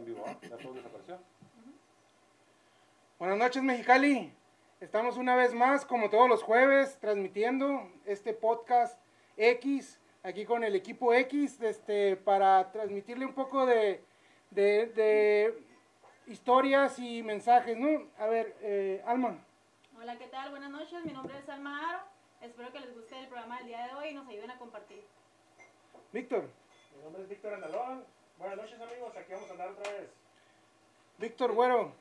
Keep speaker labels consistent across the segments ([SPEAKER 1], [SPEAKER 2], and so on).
[SPEAKER 1] en vivo, ¿ah? ¿Ya todo desapareció?
[SPEAKER 2] Buenas noches, Mexicali. Estamos una vez más, como todos los jueves, transmitiendo este podcast X, aquí con el equipo X, este, para transmitirle un poco de, de- de historias y mensajes, ¿no? A ver, eh, Alma,
[SPEAKER 3] Hola, ¿qué tal? Buenas noches, mi nombre es Alma Aro. Espero que les guste el programa del día de hoy y nos ayuden a compartir.
[SPEAKER 2] Víctor,
[SPEAKER 4] Mi nombre es Víctor Andalón. Buenas noches amigos, aquí vamos a andar otra vez.
[SPEAKER 2] Víctor Güero,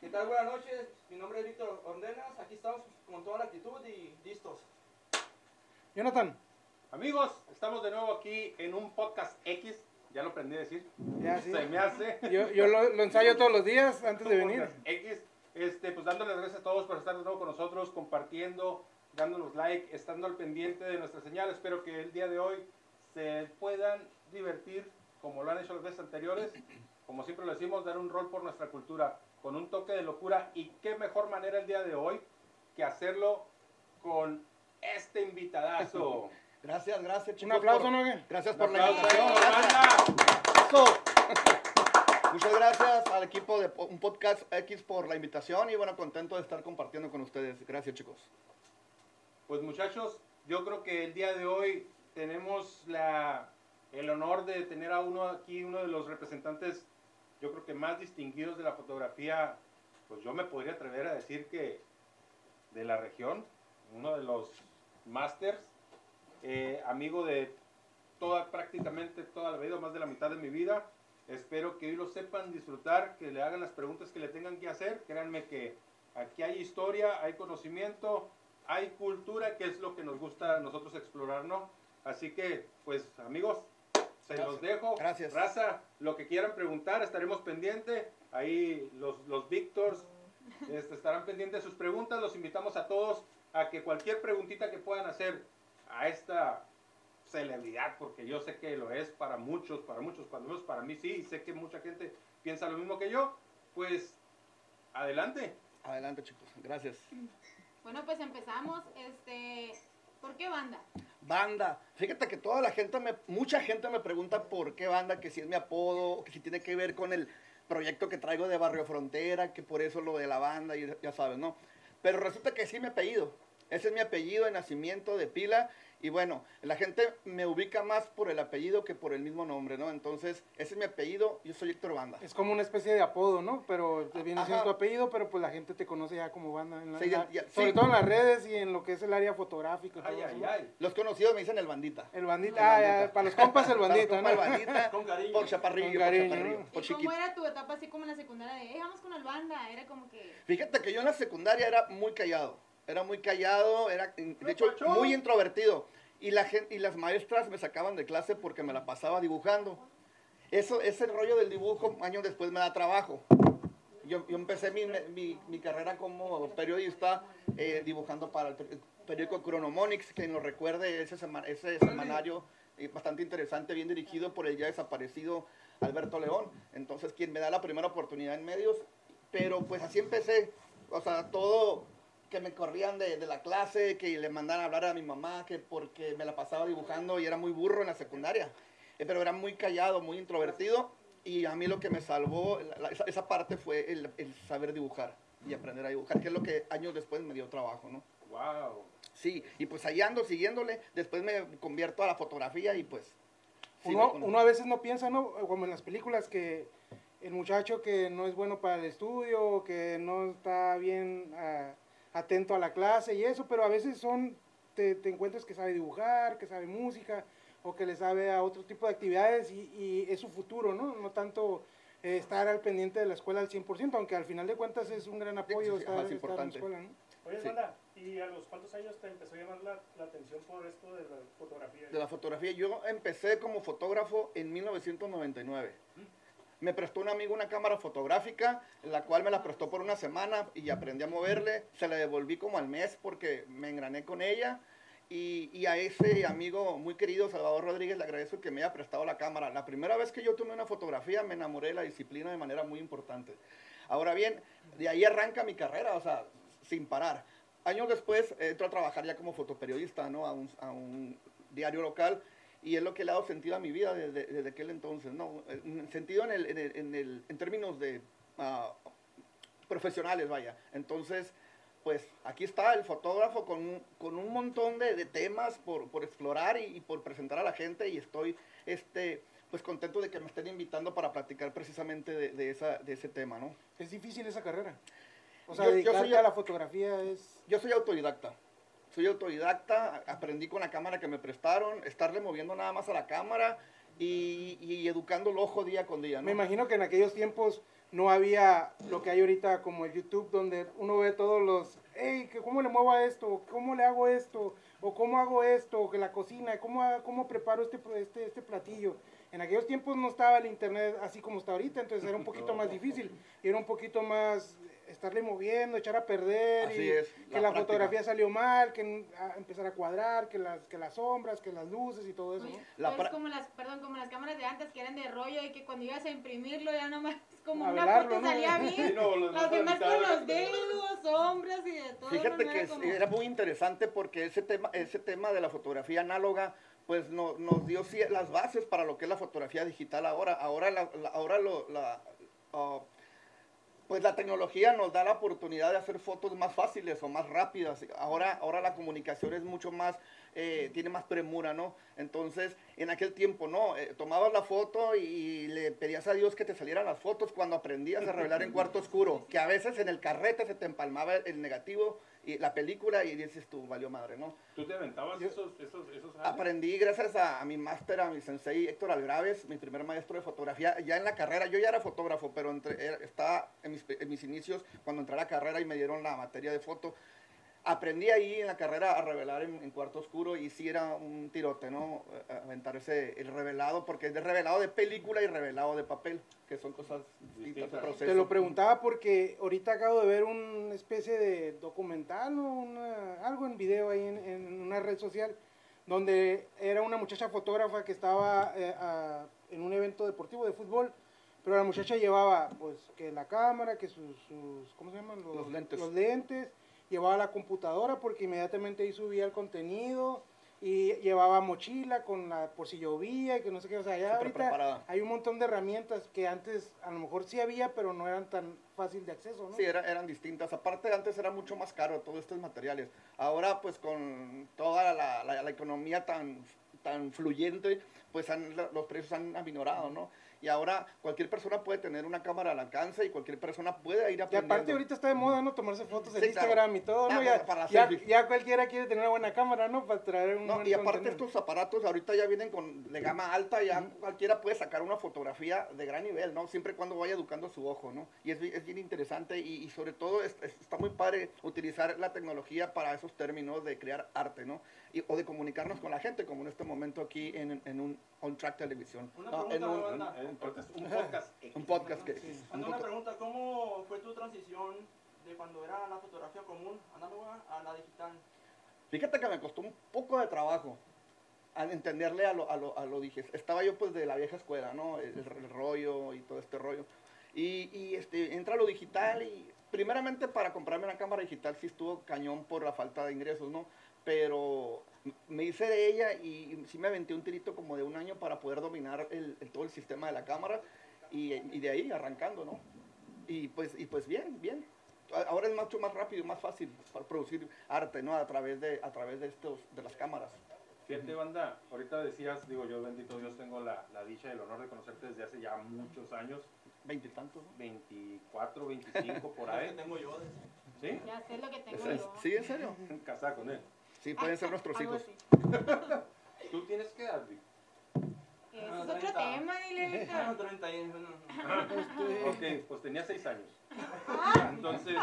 [SPEAKER 5] ¿Qué tal? Buenas noches, mi nombre es Víctor Ordenas, aquí estamos con toda la actitud y listos.
[SPEAKER 2] Jonathan,
[SPEAKER 1] Amigos, estamos de nuevo aquí en un podcast X. Ya lo aprendí a decir.
[SPEAKER 2] ya sí.
[SPEAKER 1] Se me hace.
[SPEAKER 2] Yo, yo lo, lo ensayo todos los días antes de
[SPEAKER 1] Un
[SPEAKER 2] venir.
[SPEAKER 1] podcast X. Este, pues dándoles gracias a todos por estar de nuevo con nosotros, compartiendo, dándonos like, estando al pendiente de nuestra señal. Espero que el día de hoy se puedan divertir como lo han hecho las veces anteriores. Como siempre lo decimos, dar un rol por nuestra cultura con un toque de locura. Y qué mejor manera el día de hoy que hacerlo con este invitadazo.
[SPEAKER 5] Gracias, gracias chicos.
[SPEAKER 2] Un aplauso,
[SPEAKER 5] por-. Gracias por la invitación. Muchas gracias al equipo de un podcast X por la invitación y bueno, contento de estar compartiendo con ustedes. Gracias chicos.
[SPEAKER 1] Pues muchachos, yo creo que el día de hoy tenemos la, el honor de tener a uno aquí, uno de los representantes, yo creo que más distinguidos de la fotografía, pues yo me podría atrever a decir que de la región, uno de los masters, eh, amigo de toda, prácticamente toda la vida, más de la mitad de mi vida. Espero que hoy lo sepan disfrutar, que le hagan las preguntas que le tengan que hacer. Créanme que aquí hay historia, hay conocimiento, hay cultura, que es lo que nos gusta a nosotros explorar, ¿no? Así que, pues, amigos, se los dejo.
[SPEAKER 5] Gracias.
[SPEAKER 1] Raza, lo que quieran preguntar, estaremos pendientes. Ahí los, los Víctors este, estarán pendientes de sus preguntas. Los invitamos a todos a que cualquier preguntita que puedan hacer a esta celebridad, porque yo sé que lo es para muchos, para muchos, cuando menos para mí sí, y sé que mucha gente piensa lo mismo que yo, pues adelante.
[SPEAKER 5] Adelante chicos, gracias.
[SPEAKER 3] Bueno, pues empezamos. Este, ¿Por qué banda?
[SPEAKER 5] Banda. Fíjate que toda la gente, me, mucha gente me pregunta por qué banda, que si es mi apodo, que si tiene que ver con el proyecto que traigo de Barrio Frontera, que por eso lo de la banda, ya sabes, ¿no? Pero resulta que sí mi apellido. Ese es mi apellido de nacimiento, de pila. Y bueno, la gente me ubica más por el apellido que por el mismo nombre, ¿no? Entonces, ese es mi apellido, yo soy Héctor Banda.
[SPEAKER 2] Es como una especie de apodo, ¿no? Pero te viene siendo tu apellido, pero pues la gente te conoce ya como banda. En la-
[SPEAKER 5] Sí, ya-
[SPEAKER 2] sobre
[SPEAKER 5] sí.
[SPEAKER 2] todo en las redes y en lo que es el área fotográfica. y
[SPEAKER 1] Ay, ay, ay.
[SPEAKER 5] Los conocidos me dicen el bandita.
[SPEAKER 2] El bandita,
[SPEAKER 5] El
[SPEAKER 2] ah,
[SPEAKER 5] bandita.
[SPEAKER 2] para los compas el bandita,
[SPEAKER 5] Para
[SPEAKER 2] ¿no?
[SPEAKER 5] el bandita,
[SPEAKER 1] Con cariño.
[SPEAKER 5] por chaparrillo,
[SPEAKER 2] Con
[SPEAKER 5] por
[SPEAKER 2] cariño,
[SPEAKER 5] chaparrillo,
[SPEAKER 2] ¿no?
[SPEAKER 5] por
[SPEAKER 3] ¿Y
[SPEAKER 5] chiquito.
[SPEAKER 3] cómo era tu etapa así como en la secundaria de, eh, vamos con el banda? Era como que...
[SPEAKER 5] Fíjate que yo en la secundaria era muy callado. Era muy callado, era de hecho muy introvertido. Y, la gente, y las maestras me sacaban de clase porque me la pasaba dibujando. Eso, ese rollo del dibujo, años después me da trabajo. Yo, yo empecé mi, mi- mi carrera como periodista eh, dibujando para el per- el periódico Chronomonix, quien lo recuerde, ese, sema- ese semanario eh, bastante interesante, bien dirigido por el ya desaparecido Alberto León. Entonces, quien me da la primera oportunidad en medios. Pero pues así empecé. O sea, todo que me corrían de, de la clase, que le mandaban a hablar a mi mamá, que porque me la pasaba dibujando y era muy burro en la secundaria. Eh, pero era muy callado, muy introvertido. Y a mí lo que me salvó, la- la- esa, esa parte fue el, el saber dibujar y aprender a dibujar, que es lo que años después me dio trabajo, ¿no?
[SPEAKER 1] Wow.
[SPEAKER 5] Sí, y pues ahí ando siguiéndole, después me convierto a la fotografía y pues...
[SPEAKER 2] Uno, uno a veces no piensa, ¿no? Como en las películas, que el muchacho que no es bueno para el estudio, que no está bien ah, atento a la clase y eso, pero a veces son, te, te encuentras que sabe dibujar, que sabe música, o que le sabe a otro tipo de actividades y, y es su futuro, ¿no? No tanto eh, estar al pendiente de la escuela al 100%, aunque al final de cuentas es un gran apoyo
[SPEAKER 5] sí,
[SPEAKER 2] estar, en la escuela, ¿no?
[SPEAKER 4] Oye,
[SPEAKER 5] Sí.
[SPEAKER 4] banda, ¿y a los cuántos años te empezó a llamar la, la atención por esto de la fotografía?
[SPEAKER 5] de la fotografía. Yo empecé como fotógrafo en 1999. Me prestó un amigo una cámara fotográfica, la cual me la prestó por una semana y aprendí a moverle. Se la devolví como al mes porque me engrané con ella. Y, a ese amigo muy querido, Salvador Rodríguez, le agradezco que me haya prestado la cámara. La primera vez que yo tomé una fotografía me enamoré de la disciplina de manera muy importante. Ahora bien, de ahí arranca mi carrera, o sea, sin parar. Años después entro a trabajar ya como fotoperiodista, ¿no? A un diario local y es lo que le ha dado sentido a mi vida desde, desde aquel entonces, ¿no? En sentido en, el, en, el, en, el, en términos de uh, profesionales, vaya. Entonces, pues aquí está el fotógrafo con, con un montón de, de temas por, por explorar y, y, por presentar a la gente y estoy este, pues contento de que me estén invitando para platicar precisamente de, de, esa, de ese tema, ¿no?
[SPEAKER 2] Es difícil esa carrera. O sea,
[SPEAKER 5] Yo- yo
[SPEAKER 2] dedicarte
[SPEAKER 5] soy-
[SPEAKER 2] a la fotografía es...
[SPEAKER 5] Yo soy autodidacta. Soy autodidacta, aprendí con la cámara que me prestaron, estarle moviendo nada más a la cámara y, y educando el ojo día con día. ¿no?
[SPEAKER 2] Me imagino que en aquellos tiempos no había lo que hay ahorita como el YouTube, donde uno ve todos los, hey, ¿cómo le muevo a esto? ¿Cómo le hago esto? ¿O cómo hago esto? Que la cocina, ¿cómo, cómo preparo este, este, este platillo? En aquellos tiempos no estaba el internet así como está ahorita, entonces era un poquito más difícil. Y era un poquito más estarle moviendo, echar a perder,
[SPEAKER 5] Así
[SPEAKER 2] y
[SPEAKER 5] es,
[SPEAKER 2] que
[SPEAKER 5] la
[SPEAKER 2] la,
[SPEAKER 5] práctica.
[SPEAKER 2] fotografía salió mal, que a empezar a cuadrar, que las, que las sombras, que las luces y todo eso.
[SPEAKER 3] Oye,
[SPEAKER 2] ¿no?
[SPEAKER 5] La
[SPEAKER 3] es como las, perdón, como las cámaras de antes que eran de rollo y que cuando ibas a imprimirlo ya nomás como
[SPEAKER 2] A
[SPEAKER 3] una
[SPEAKER 2] velarlo,
[SPEAKER 3] foto
[SPEAKER 2] ¿no?
[SPEAKER 3] salía bien.
[SPEAKER 1] Sí, no, los
[SPEAKER 3] las demás con los dedos, sombras y de todo.
[SPEAKER 5] Fíjate
[SPEAKER 3] no
[SPEAKER 5] que
[SPEAKER 3] era como-
[SPEAKER 5] era muy interesante porque ese tema, ese tema de la fotografía análoga pues no- nos dio las bases para lo que es la fotografía digital ahora. Ahora, la, la- ahora lo, la, ah, pues la tecnología nos da la oportunidad de hacer fotos más fáciles o más rápidas. Ahora, ahora la comunicación es mucho más, eh, tiene más premura, ¿no? Entonces, en aquel tiempo, ¿no? Eh, tomabas la foto y le pedías a Dios que te salieran las fotos cuando aprendías a revelar en cuarto oscuro, que a veces en el carrete se te empalmaba el, el negativo y la película y dices tú, valió madre, ¿no?
[SPEAKER 1] ¿Tú te aventabas
[SPEAKER 2] Yo-
[SPEAKER 1] esos, esos, esos años?
[SPEAKER 5] Aprendí gracias a, a mi máster, a mi sensei Héctor Algraves, mi primer maestro de fotografía, ya en la carrera, yo ya era fotógrafo, pero entre, era- estaba en mis, en mis inicios cuando entré a la carrera y me dieron la materia de foto. Aprendí ahí en la carrera a revelar en, en cuarto oscuro y sí era un tirote, ¿no? Aventar ese, el revelado, porque es de revelado de película y revelado de papel, que son cosas distintas proceso.
[SPEAKER 2] Te lo preguntaba porque ahorita acabo de ver una especie de documental o una- algo en video ahí en, en una red social donde era una muchacha fotógrafa que estaba eh, a- en un evento deportivo de fútbol, pero la muchacha llevaba pues que la cámara, que sus, sus ¿cómo se llaman?
[SPEAKER 5] Los lentes.
[SPEAKER 2] Los lentes, llevaba la computadora porque inmediatamente ahí subía el contenido y llevaba mochila con la por si llovía y que no sé qué, o sea, ya ahorita
[SPEAKER 5] preparada.
[SPEAKER 2] hay un montón de herramientas que antes a lo mejor sí había, pero no eran tan fácil de acceso, ¿no?
[SPEAKER 5] Sí, era- eran distintas. Aparte, antes era mucho más caro todos estos materiales. Ahora, pues con toda la, la- la economía tan, tan fluyente, pues han- los precios han aminorado, ¿no? Y ahora cualquier persona puede tener una cámara al alcance y cualquier persona puede ir
[SPEAKER 2] Y
[SPEAKER 5] aprendiendo.
[SPEAKER 2] aparte ahorita está de moda, ¿no? Tomarse fotos en
[SPEAKER 5] Sí, claro.
[SPEAKER 2] Instagram y todo, ¿no?
[SPEAKER 5] Ah,
[SPEAKER 2] Ya,
[SPEAKER 5] para
[SPEAKER 2] ya, ya cualquiera quiere tener una buena cámara, ¿no? Para traer un
[SPEAKER 5] No,
[SPEAKER 2] buen
[SPEAKER 5] y aparte
[SPEAKER 2] contenido.
[SPEAKER 5] estos aparatos ahorita ya vienen con de gama alta, ya cualquiera puede sacar una fotografía de gran nivel, ¿no? Siempre y cuando vaya educando su ojo, ¿no? Y es, es bien interesante y, y sobre todo es- es- está muy padre utilizar la tecnología para esos términos de crear arte, ¿no? Y- o de comunicarnos con la gente, como en este momento aquí en, en un on track televisión.
[SPEAKER 6] Una
[SPEAKER 5] No, en
[SPEAKER 6] pregunta,
[SPEAKER 5] un,
[SPEAKER 6] Banda.
[SPEAKER 1] Un, un podcast, un podcast
[SPEAKER 5] un podcast que...
[SPEAKER 2] Sí.
[SPEAKER 5] un
[SPEAKER 6] una pregunta, ¿cómo fue tu transición de cuando era la fotografía común, análoga, a la digital?
[SPEAKER 5] Fíjate que me costó un poco de trabajo al entenderle a lo, a lo, a lo dije. Estaba yo pues de la vieja escuela, ¿no? El, el rollo y todo este rollo. Y, y, este, entra lo digital y primeramente para comprarme una cámara digital sí estuvo cañón por la falta de ingresos, ¿no? Pero me hice de ella y sí me aventé un tirito como de un año para poder dominar el, el- todo el sistema de la cámara y, y de ahí arrancando, ¿no? Y pues, y pues bien, bien. A- Ahora es mucho más rápido y más fácil para producir arte, ¿no? A través de, a través de, estos, de las cámaras.
[SPEAKER 1] Fíjate, banda, ahorita decías, digo yo, bendito Dios, tengo la, la dicha y el honor de conocerte desde hace ya muchos años,
[SPEAKER 5] Veintitantos, ¿no?
[SPEAKER 1] 24, 25 por ahí.
[SPEAKER 6] tengo yo.
[SPEAKER 1] ¿Sí?
[SPEAKER 3] Ya sé lo que tengo
[SPEAKER 5] Es-
[SPEAKER 3] yo.
[SPEAKER 5] ¿Sí, en serio?
[SPEAKER 1] Casada con él.
[SPEAKER 5] Sí, pueden ser nuestros
[SPEAKER 3] Algo
[SPEAKER 5] hijos.
[SPEAKER 3] así.
[SPEAKER 1] ¿Tú tienes que dar,
[SPEAKER 6] Ah,
[SPEAKER 3] es otro
[SPEAKER 6] 30.
[SPEAKER 3] tema, dile.
[SPEAKER 6] Ah,
[SPEAKER 3] Lelita.
[SPEAKER 6] 30 y- bueno.
[SPEAKER 1] Ok, pues tenía 6 años. Entonces,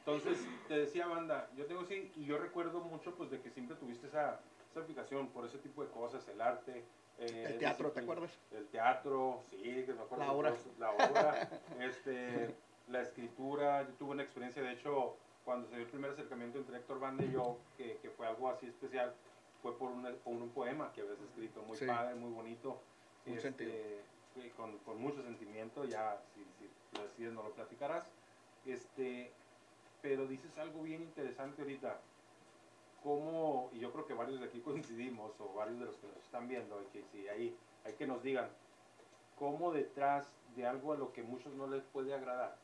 [SPEAKER 1] entonces te decía, banda, yo tengo sí, y yo recuerdo mucho pues de que siempre tuviste esa, esa aplicación por ese tipo de cosas, el arte, eh,
[SPEAKER 5] El teatro, ¿te acuerdas?
[SPEAKER 1] El teatro, sí, que me acuerdo.
[SPEAKER 5] La obra.
[SPEAKER 1] La obra, este, la escritura. Yo tuve una experiencia, de hecho, cuando se dio el primer acercamiento entre Héctor Banda y yo, que, que fue algo así especial, fue por un, por un poema que habías escrito, muy
[SPEAKER 5] Sí.
[SPEAKER 1] padre, muy bonito.
[SPEAKER 5] Muy
[SPEAKER 1] este, Con, con mucho sentimiento, ya si, si lo decides no lo platicarás. Este, pero dices algo bien interesante ahorita. Cómo, y yo creo que varios de aquí coincidimos, o varios de los que nos están viendo, y que si hay, hay que nos digan, cómo detrás de algo a lo que muchos no les puede agradar,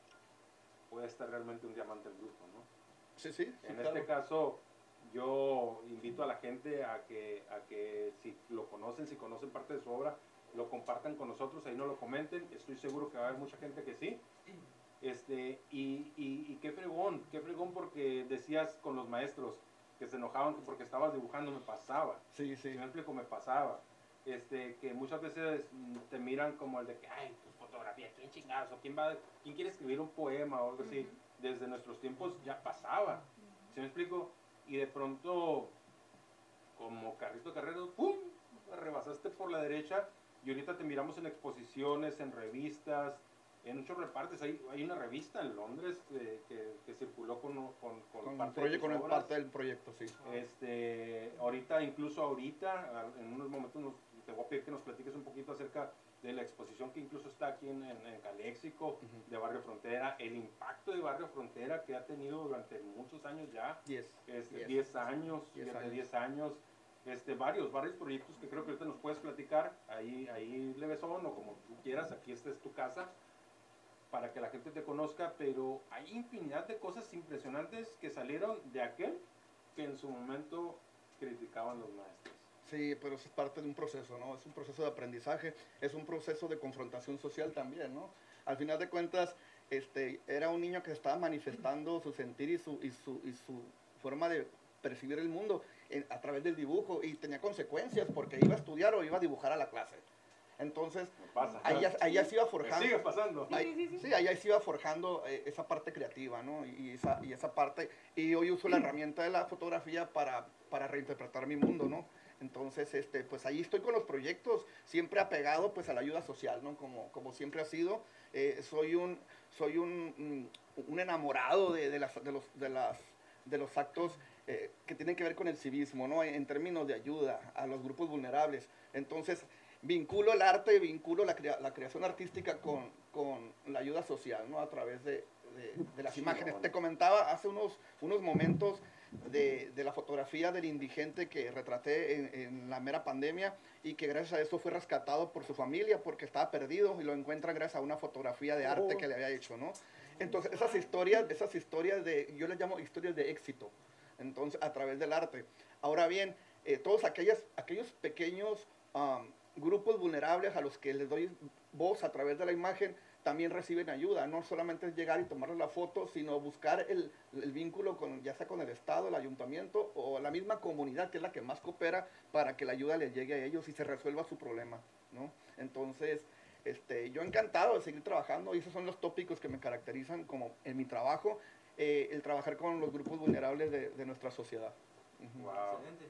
[SPEAKER 1] puede estar realmente un diamante en bruto, ¿no?
[SPEAKER 5] Sí, sí. sí,
[SPEAKER 1] En
[SPEAKER 5] claro.
[SPEAKER 1] este caso, yo invito a la gente a que, a que si lo conocen, si conocen parte de su obra, lo compartan con nosotros, ahí no lo comenten. Estoy seguro que va a haber mucha gente que sí. Este, y, y, y qué fregón, qué fregón porque decías con los maestros que se enojaban que porque estabas dibujando, me pasaba.
[SPEAKER 5] Sí, sí.
[SPEAKER 1] Si me explico, me pasaba. Este, que muchas veces te miran como el de que, ay, fotografía, ¿quién chingados? ¿O quién, va, quién quiere escribir un poema o algo así? Desde nuestros tiempos ya pasaba. ¿Sí me explico? Y de pronto, como carrito carrero, ¡pum! Rebasaste por la derecha y ahorita te miramos en exposiciones, en revistas, en muchos repartes. Hay, hay una revista en Londres que, que, que circuló con, con, con,
[SPEAKER 5] Con,
[SPEAKER 1] parte de
[SPEAKER 5] proyecto,
[SPEAKER 1] tus
[SPEAKER 5] con parte del proyecto, sí.
[SPEAKER 1] Este, ahorita, incluso ahorita, en unos momentos nos- te voy a pedir que nos platiques un poquito acerca de la exposición que incluso está aquí en, en, en Caléxico, de Barrio Frontera, el impacto de Barrio Frontera que ha tenido durante muchos años ya,
[SPEAKER 5] 10.
[SPEAKER 1] este,
[SPEAKER 5] Diez.
[SPEAKER 1] 10 años,
[SPEAKER 5] años.
[SPEAKER 1] 10 años, este, varios, varios proyectos que creo que ahorita nos puedes platicar, ahí, ahí Levesón o como tú quieras, aquí esta es tu casa, para que la gente te conozca, pero hay infinidad de cosas impresionantes que salieron de aquel que en su momento criticaban los maestros.
[SPEAKER 5] Sí, pero eso es parte de un proceso, ¿no? Es un proceso de aprendizaje, es un proceso de confrontación social también, ¿no? Al final de cuentas, este, era un niño que estaba manifestando su sentir y su, y su, y su forma de percibir el mundo en- a través del dibujo y tenía consecuencias porque iba a estudiar o iba a dibujar a la clase. Entonces,
[SPEAKER 1] pasa.
[SPEAKER 5] ahí ya, ahí ya se iba
[SPEAKER 1] Me
[SPEAKER 5] forjando.
[SPEAKER 1] sigue pasando.
[SPEAKER 3] Sí,
[SPEAKER 5] Ahí-
[SPEAKER 3] sí, sí.
[SPEAKER 5] sí, ahí se iba forjando eh, esa parte creativa, ¿no? Y esa, y esa parte, y hoy uso la herramienta de la fotografía para, para reinterpretar mi mundo, ¿no? Entonces, este, pues ahí estoy con los proyectos, siempre apegado pues a la ayuda social, ¿no? Como, como siempre ha sido. Eh, soy un, soy un, mm, un enamorado de, de, las, de, los, de, las, de los actos eh, que tienen que ver con el civismo, ¿no? En, términos de ayuda a los grupos vulnerables. Entonces, vinculo el arte, vinculo la, crea- la creación artística con, con la ayuda social, ¿no? A través de, de- de las imágenes. Te comentaba hace unos, unos momentos de, de la fotografía del indigente que retraté en, en la mera pandemia y que gracias a eso fue rescatado por su familia porque estaba perdido y lo encuentra gracias a una fotografía de arte que le había hecho, ¿no? Entonces, esas historias, esas historias de, yo les llamo historias de éxito, entonces, a través del arte. Ahora bien, eh, todos aquellas, aquellos pequeños grupos vulnerables a los que les doy voz a través de la imagen, también reciben ayuda. No solamente es llegar y tomarles la foto, sino buscar el, el vínculo con, ya sea con el Estado, el ayuntamiento o la misma comunidad, que es la que más coopera para que la ayuda les llegue a ellos y se resuelva su problema, ¿no? Entonces, este, yo encantado de seguir trabajando y esos son los tópicos que me caracterizan como en mi trabajo, eh, el trabajar con los grupos vulnerables de, de nuestra sociedad.
[SPEAKER 1] Wow.
[SPEAKER 6] Excelente.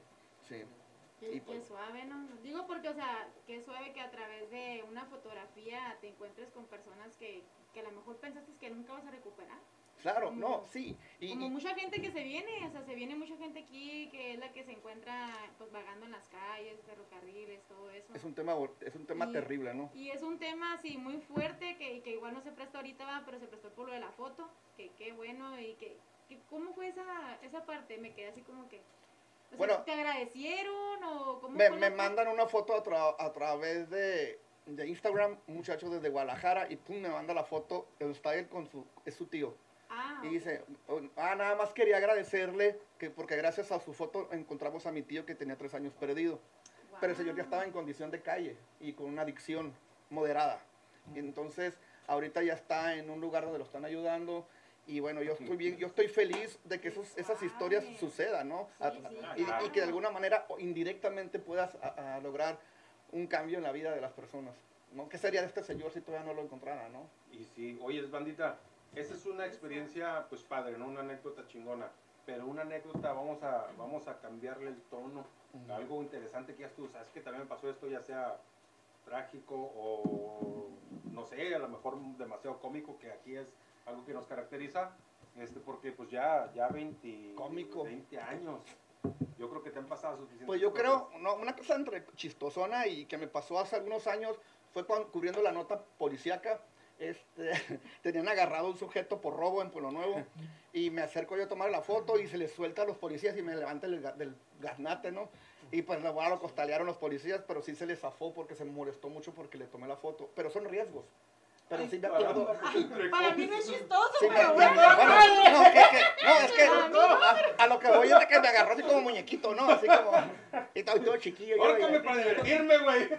[SPEAKER 5] Sí.
[SPEAKER 3] Qué,
[SPEAKER 5] Y
[SPEAKER 3] qué
[SPEAKER 5] pues-
[SPEAKER 3] suave, ¿no? Digo porque, o sea, qué suave que a través de una fotografía te encuentres con personas que, que a lo mejor pensaste que nunca vas a recuperar.
[SPEAKER 5] Claro, no, sí. Y,
[SPEAKER 3] Como
[SPEAKER 5] y-
[SPEAKER 3] mucha gente que se viene, o sea, se viene mucha gente aquí que es la que se encuentra pues vagando en las calles, ferrocarriles, todo eso.
[SPEAKER 5] es un tema, es un tema
[SPEAKER 3] Y-
[SPEAKER 5] terrible, ¿no?
[SPEAKER 3] Y es un tema así muy fuerte que, que igual no se presta ahorita, va, pero se prestó por lo de la foto, que qué bueno y que, que ¿cómo fue esa, esa parte? Me quedé así como que... O sea,
[SPEAKER 5] Bueno.
[SPEAKER 3] ¿Te agradecieron o cómo
[SPEAKER 5] Me, me mandan una foto a, tra- a través de, de Instagram, un muchacho desde Guadalajara, y pum, me manda la foto, está él con su, es su tío.
[SPEAKER 3] Ah,
[SPEAKER 5] Y dice, "Oh, ah, nada más quería agradecerle, que porque gracias a su foto encontramos a mi tío que tenía tres años perdido. Pero el señor ya estaba en condición de calle y con una adicción moderada. Y entonces, ahorita ya está en un lugar donde lo están ayudando. Y bueno, yo estoy bien, yo estoy feliz de que esos, esas historias sucedan, ¿no?
[SPEAKER 3] Sí,
[SPEAKER 5] A-
[SPEAKER 3] sí,
[SPEAKER 5] y, que de alguna manera indirectamente puedas a- a lograr un cambio en la vida de las personas. ¿no? ¿Qué sería de este señor si todavía no lo encontrara, no?
[SPEAKER 1] Y sí, oye, bandita, esa es una experiencia, pues padre, ¿no? Una anécdota chingona. pero una anécdota vamos a, vamos a cambiarle el tono, algo interesante que ya tú sabes que también me pasó esto, ya sea trágico o no sé, a lo mejor demasiado cómico, que aquí es algo que nos caracteriza, este, porque pues ya, ya 20,
[SPEAKER 5] Cómico.
[SPEAKER 1] 20 años, yo creo que te han pasado suficientes
[SPEAKER 5] Pues yo
[SPEAKER 1] cosas.
[SPEAKER 5] creo, no, una cosa entre chistosona y que me pasó hace algunos años fue cuando, cubriendo la nota policíaca. Este, tenían agarrado un sujeto por robo en Pueblo Nuevo y me acerco yo a tomar la foto y se les suelta a los policías y me levanta el, del gaznate, ¿no? Y pues la lo costalearon los policías, pero sí se les zafó porque se molestó mucho porque le tomé la foto. Pero son riesgos. Pero sí me acuerdo.
[SPEAKER 3] Para mí no es chistoso,
[SPEAKER 5] Sí,
[SPEAKER 3] pero bueno.
[SPEAKER 5] bueno, no, que- que- no, es que a, a lo que voy es de que me agarró así como muñequito, ¿no? Así como. Y todo, todo chiquillo. y-
[SPEAKER 1] para divertirme, güey.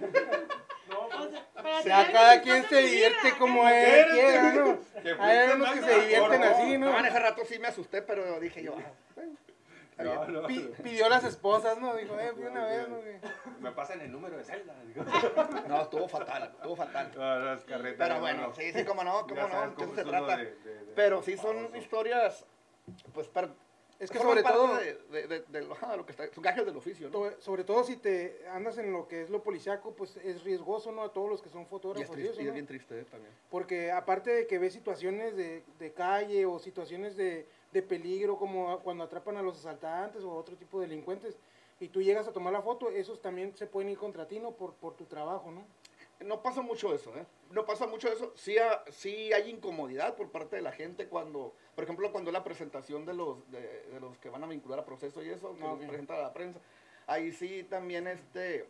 [SPEAKER 6] No,
[SPEAKER 3] O
[SPEAKER 6] pues,
[SPEAKER 3] sea, para
[SPEAKER 2] O sea, cada quien se divierte
[SPEAKER 3] vida.
[SPEAKER 2] como él quiera, ¿no?
[SPEAKER 1] Que
[SPEAKER 2] Hay
[SPEAKER 1] fuiste
[SPEAKER 2] unos que se divierten así,
[SPEAKER 5] No,
[SPEAKER 2] ¿no?
[SPEAKER 5] en ese rato sí me asusté, pero dije yo. ah, bueno.
[SPEAKER 1] No, no,
[SPEAKER 2] Pi- pidió las esposas, ¿no? Dijo, eh, fui una vez, ¿no?
[SPEAKER 1] Me pasan el número de celda. digo.
[SPEAKER 5] No, estuvo fatal, estuvo fatal.
[SPEAKER 1] No, no, es carreta,
[SPEAKER 5] Pero
[SPEAKER 1] no,
[SPEAKER 5] bueno,
[SPEAKER 1] no.
[SPEAKER 5] sí, sí, cómo no,
[SPEAKER 1] Ya
[SPEAKER 5] cómo no,
[SPEAKER 1] sabes
[SPEAKER 5] de
[SPEAKER 1] cómo
[SPEAKER 5] eso se
[SPEAKER 1] es
[SPEAKER 5] trata.
[SPEAKER 1] de- de- de-
[SPEAKER 5] Pero sí son
[SPEAKER 1] baboso.
[SPEAKER 5] historias, pues, per-
[SPEAKER 2] Es que sobre
[SPEAKER 5] parte
[SPEAKER 2] todo,
[SPEAKER 5] De, de, de- de lo, que está, son gajes del oficio, ¿no?
[SPEAKER 2] sobre todo si te andas en lo que es lo policiaco, pues es riesgoso, ¿no? A todos los que son
[SPEAKER 5] Y es,
[SPEAKER 2] fotógrafos y
[SPEAKER 5] triste,
[SPEAKER 2] eso,
[SPEAKER 5] y es bien triste eh, también.
[SPEAKER 2] Porque aparte de que ves situaciones de, de calle o situaciones de, de peligro, como a- cuando atrapan a los asaltantes o otro tipo de delincuentes, y tú llegas a tomar la foto, esos también se pueden ir contra ti, ¿no? Por, por tu trabajo, ¿no?
[SPEAKER 5] No pasa mucho eso, ¿eh? No pasa mucho eso. Sí, ha- sí hay incomodidad por parte de la gente cuando, por ejemplo, cuando es la presentación de los, de, de los que van a vincular a proceso y eso, que
[SPEAKER 2] Ah,
[SPEAKER 5] los
[SPEAKER 2] ok.
[SPEAKER 5] presenta a la prensa. Ahí sí también este,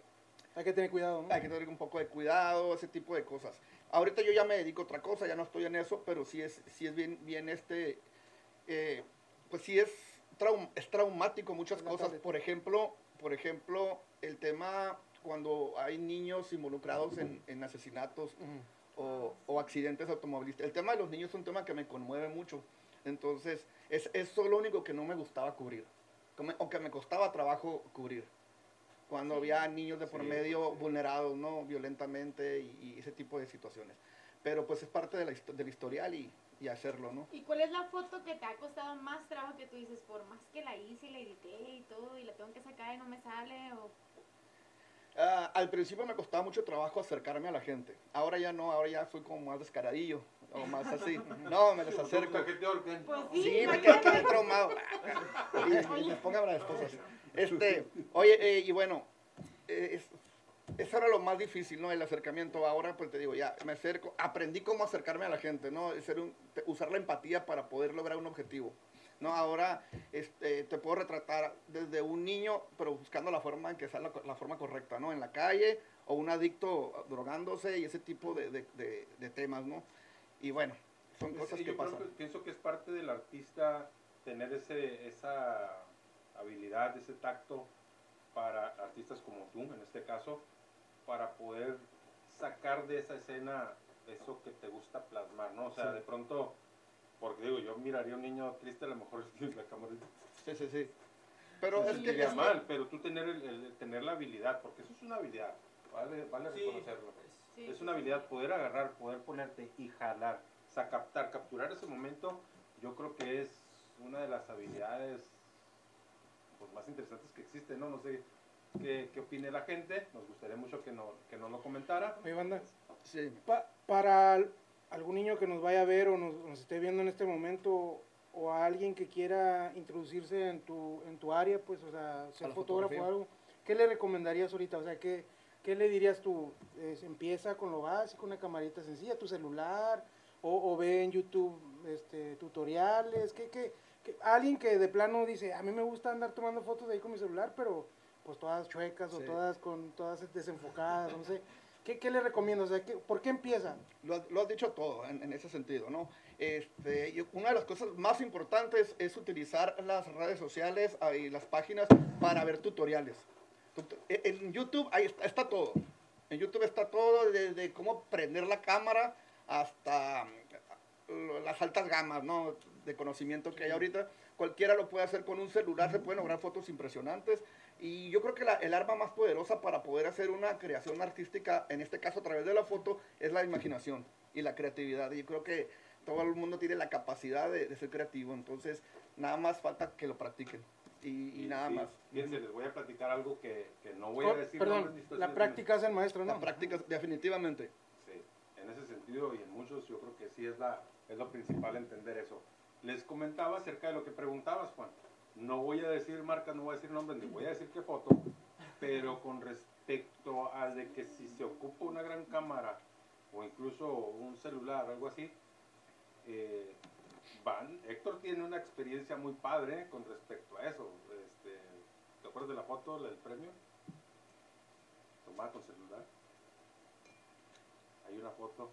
[SPEAKER 2] Hay que tener cuidado, ¿no?
[SPEAKER 5] hay que tener un poco de cuidado, ese tipo de cosas. Ahorita yo ya me dedico a otra cosa, ya no estoy en eso, pero sí es, sí es bien, bien este, eh, pues sí es, traum- es traumático muchas cosas. Por ejemplo, por ejemplo, el tema cuando hay niños involucrados en, en asesinatos o, o accidentes automovilísticos. El tema de los niños es un tema que me conmueve mucho. Entonces, es eso lo único que no me gustaba cubrir, o que me costaba trabajo cubrir. Cuando había niños de por
[SPEAKER 1] Sí,
[SPEAKER 5] medio
[SPEAKER 1] sí.
[SPEAKER 5] vulnerados, ¿no? Violentamente y, y ese tipo de situaciones. Pero pues es parte de la histo- del historial y, y hacerlo, ¿no?
[SPEAKER 3] ¿Y cuál es la foto que te ha costado más trabajo que tú dices, por más que la hice y la edité y todo, y la tengo que sacar y no me sale? O...
[SPEAKER 5] Ah, al principio me costaba mucho trabajo acercarme a la gente. Ahora ya no, ahora ya fui como más descaradillo o más así. No, me les acerco.
[SPEAKER 3] Pues sí,
[SPEAKER 5] Sí, me quedé traumado. Y, y les las cosas. Este, oye, eh, y bueno, eh, es- eso era lo más difícil, ¿no? El acercamiento. Ahora, pues te digo, ya me acerco, aprendí cómo acercarme a la gente, ¿no? Ser un- usar la empatía para poder lograr un objetivo. ¿no? Ahora este, te puedo retratar desde un niño, pero buscando la forma en que sea la, la forma correcta, ¿no? En la calle o un adicto drogándose y ese tipo de, de- de- de temas, ¿no? Y bueno, son
[SPEAKER 1] Sí,
[SPEAKER 5] cosas
[SPEAKER 1] yo
[SPEAKER 5] que
[SPEAKER 1] creo
[SPEAKER 5] pasan.
[SPEAKER 1] que- pienso que es parte del artista tener ese, esa habilidad, ese tacto para artistas como tú, en este caso, para poder sacar de esa escena eso que te gusta plasmar, ¿no? O sea,
[SPEAKER 5] Sí.
[SPEAKER 1] de pronto, porque digo, yo miraría a un niño triste, a lo mejor la cámara
[SPEAKER 5] Sí, sí, sí. Pero es que, es que-
[SPEAKER 1] mal, pero tú tener, el, el- tener la habilidad, porque eso es una habilidad, vale, vale
[SPEAKER 6] Sí,
[SPEAKER 1] reconocerlo.
[SPEAKER 3] Sí,
[SPEAKER 1] Es una
[SPEAKER 3] sí.
[SPEAKER 1] habilidad poder agarrar, poder ponerte y jalar, o sea, captar, capturar ese momento, yo creo que es una de las habilidades pues, más interesantes que existen, ¿no? No sé qué, qué opine la gente, nos gustaría mucho que, no, que nos lo comentara.
[SPEAKER 2] Oye, banda,
[SPEAKER 5] sí.
[SPEAKER 2] pa- para al- algún niño que nos vaya a ver o nos, nos esté viendo en este momento o a alguien que quiera introducirse en tu, en tu área, pues, o sea, ser fotógrafo o algo, ¿qué le recomendarías ahorita? O sea, ¿qué, qué le dirías tú? Es, empieza con lo básico, una camarita sencilla, tu celular, o, o ve en YouTube este, tutoriales, ¿qué, qué, qué- alguien que de plano dice, a mí me gusta andar tomando fotos ahí con mi celular, pero pues todas chuecas o
[SPEAKER 5] Sí.
[SPEAKER 2] todas con todas desenfocadas, no sé. ¿Qué, qué le recomiendo? O sea, ¿qué- ¿por qué empieza?
[SPEAKER 5] Lo, has- lo has dicho todo en, en ese sentido, ¿no? Este, yo- una de las cosas más importantes es utilizar las redes sociales ah, y las páginas para ver tutoriales. Tut- e- En YouTube ahí está, está todo. En YouTube está todo, desde cómo prender la cámara hasta mm, las altas gamas, ¿no? De conocimiento que hay ahorita. Cualquiera lo puede hacer con un celular, se pueden lograr fotos impresionantes. Y yo creo que la- el arma más poderosa para poder hacer una creación artística, en este caso a través de la foto, es la imaginación y la creatividad. Y yo creo que todo el mundo tiene la capacidad de, de ser creativo. Entonces, nada más falta que lo practiquen y, y nada
[SPEAKER 1] sí,
[SPEAKER 5] más.
[SPEAKER 1] Fíjense, les voy a platicar algo que, que no voy
[SPEAKER 2] Oh,
[SPEAKER 1] a decir.
[SPEAKER 2] perdón, la práctica es el maestro, ¿no?
[SPEAKER 5] La práctica, definitivamente.
[SPEAKER 1] Sí, en ese sentido y en muchos yo creo que sí es, la, es lo principal entender eso. Les comentaba acerca de lo que preguntabas, Juan. No voy a decir marcas, no voy a decir nombres, ni voy a decir qué foto, pero con respecto a de que si se ocupa una gran cámara o incluso un celular, algo así, eh, van, Héctor tiene una experiencia muy padre con respecto a eso. Este, ¿Te acuerdas de la foto, del premio? Tomada con celular. Hay una foto.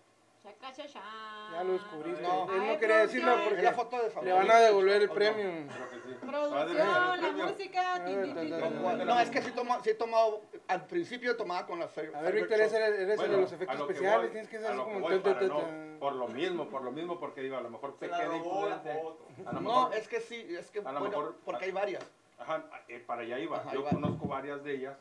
[SPEAKER 2] Ya lo descubriste.
[SPEAKER 5] No.
[SPEAKER 2] Él
[SPEAKER 3] Ay,
[SPEAKER 2] no quería decirlo.
[SPEAKER 5] Es la
[SPEAKER 2] porque
[SPEAKER 5] foto de
[SPEAKER 2] le van a devolver el premio.
[SPEAKER 1] Creo que sí.
[SPEAKER 3] Producción, la música.
[SPEAKER 5] No, es que sí, he tomado, al principio tomaba con las
[SPEAKER 2] A ver, Víctor, eres el, eres el
[SPEAKER 1] Bueno,
[SPEAKER 2] de los efectos especiales.
[SPEAKER 1] voy-
[SPEAKER 2] Tienes que ser como.
[SPEAKER 1] por lo mismo, por lo mismo, porque digo, a lo mejor
[SPEAKER 6] la robó la
[SPEAKER 1] imprudente.
[SPEAKER 5] No, es que sí, es que,
[SPEAKER 1] A lo
[SPEAKER 5] bueno,
[SPEAKER 1] mejor-
[SPEAKER 5] porque hay varias.
[SPEAKER 1] ajá, eh, para allá iba.
[SPEAKER 5] Ajá,
[SPEAKER 1] Yo conozco varias de ellas.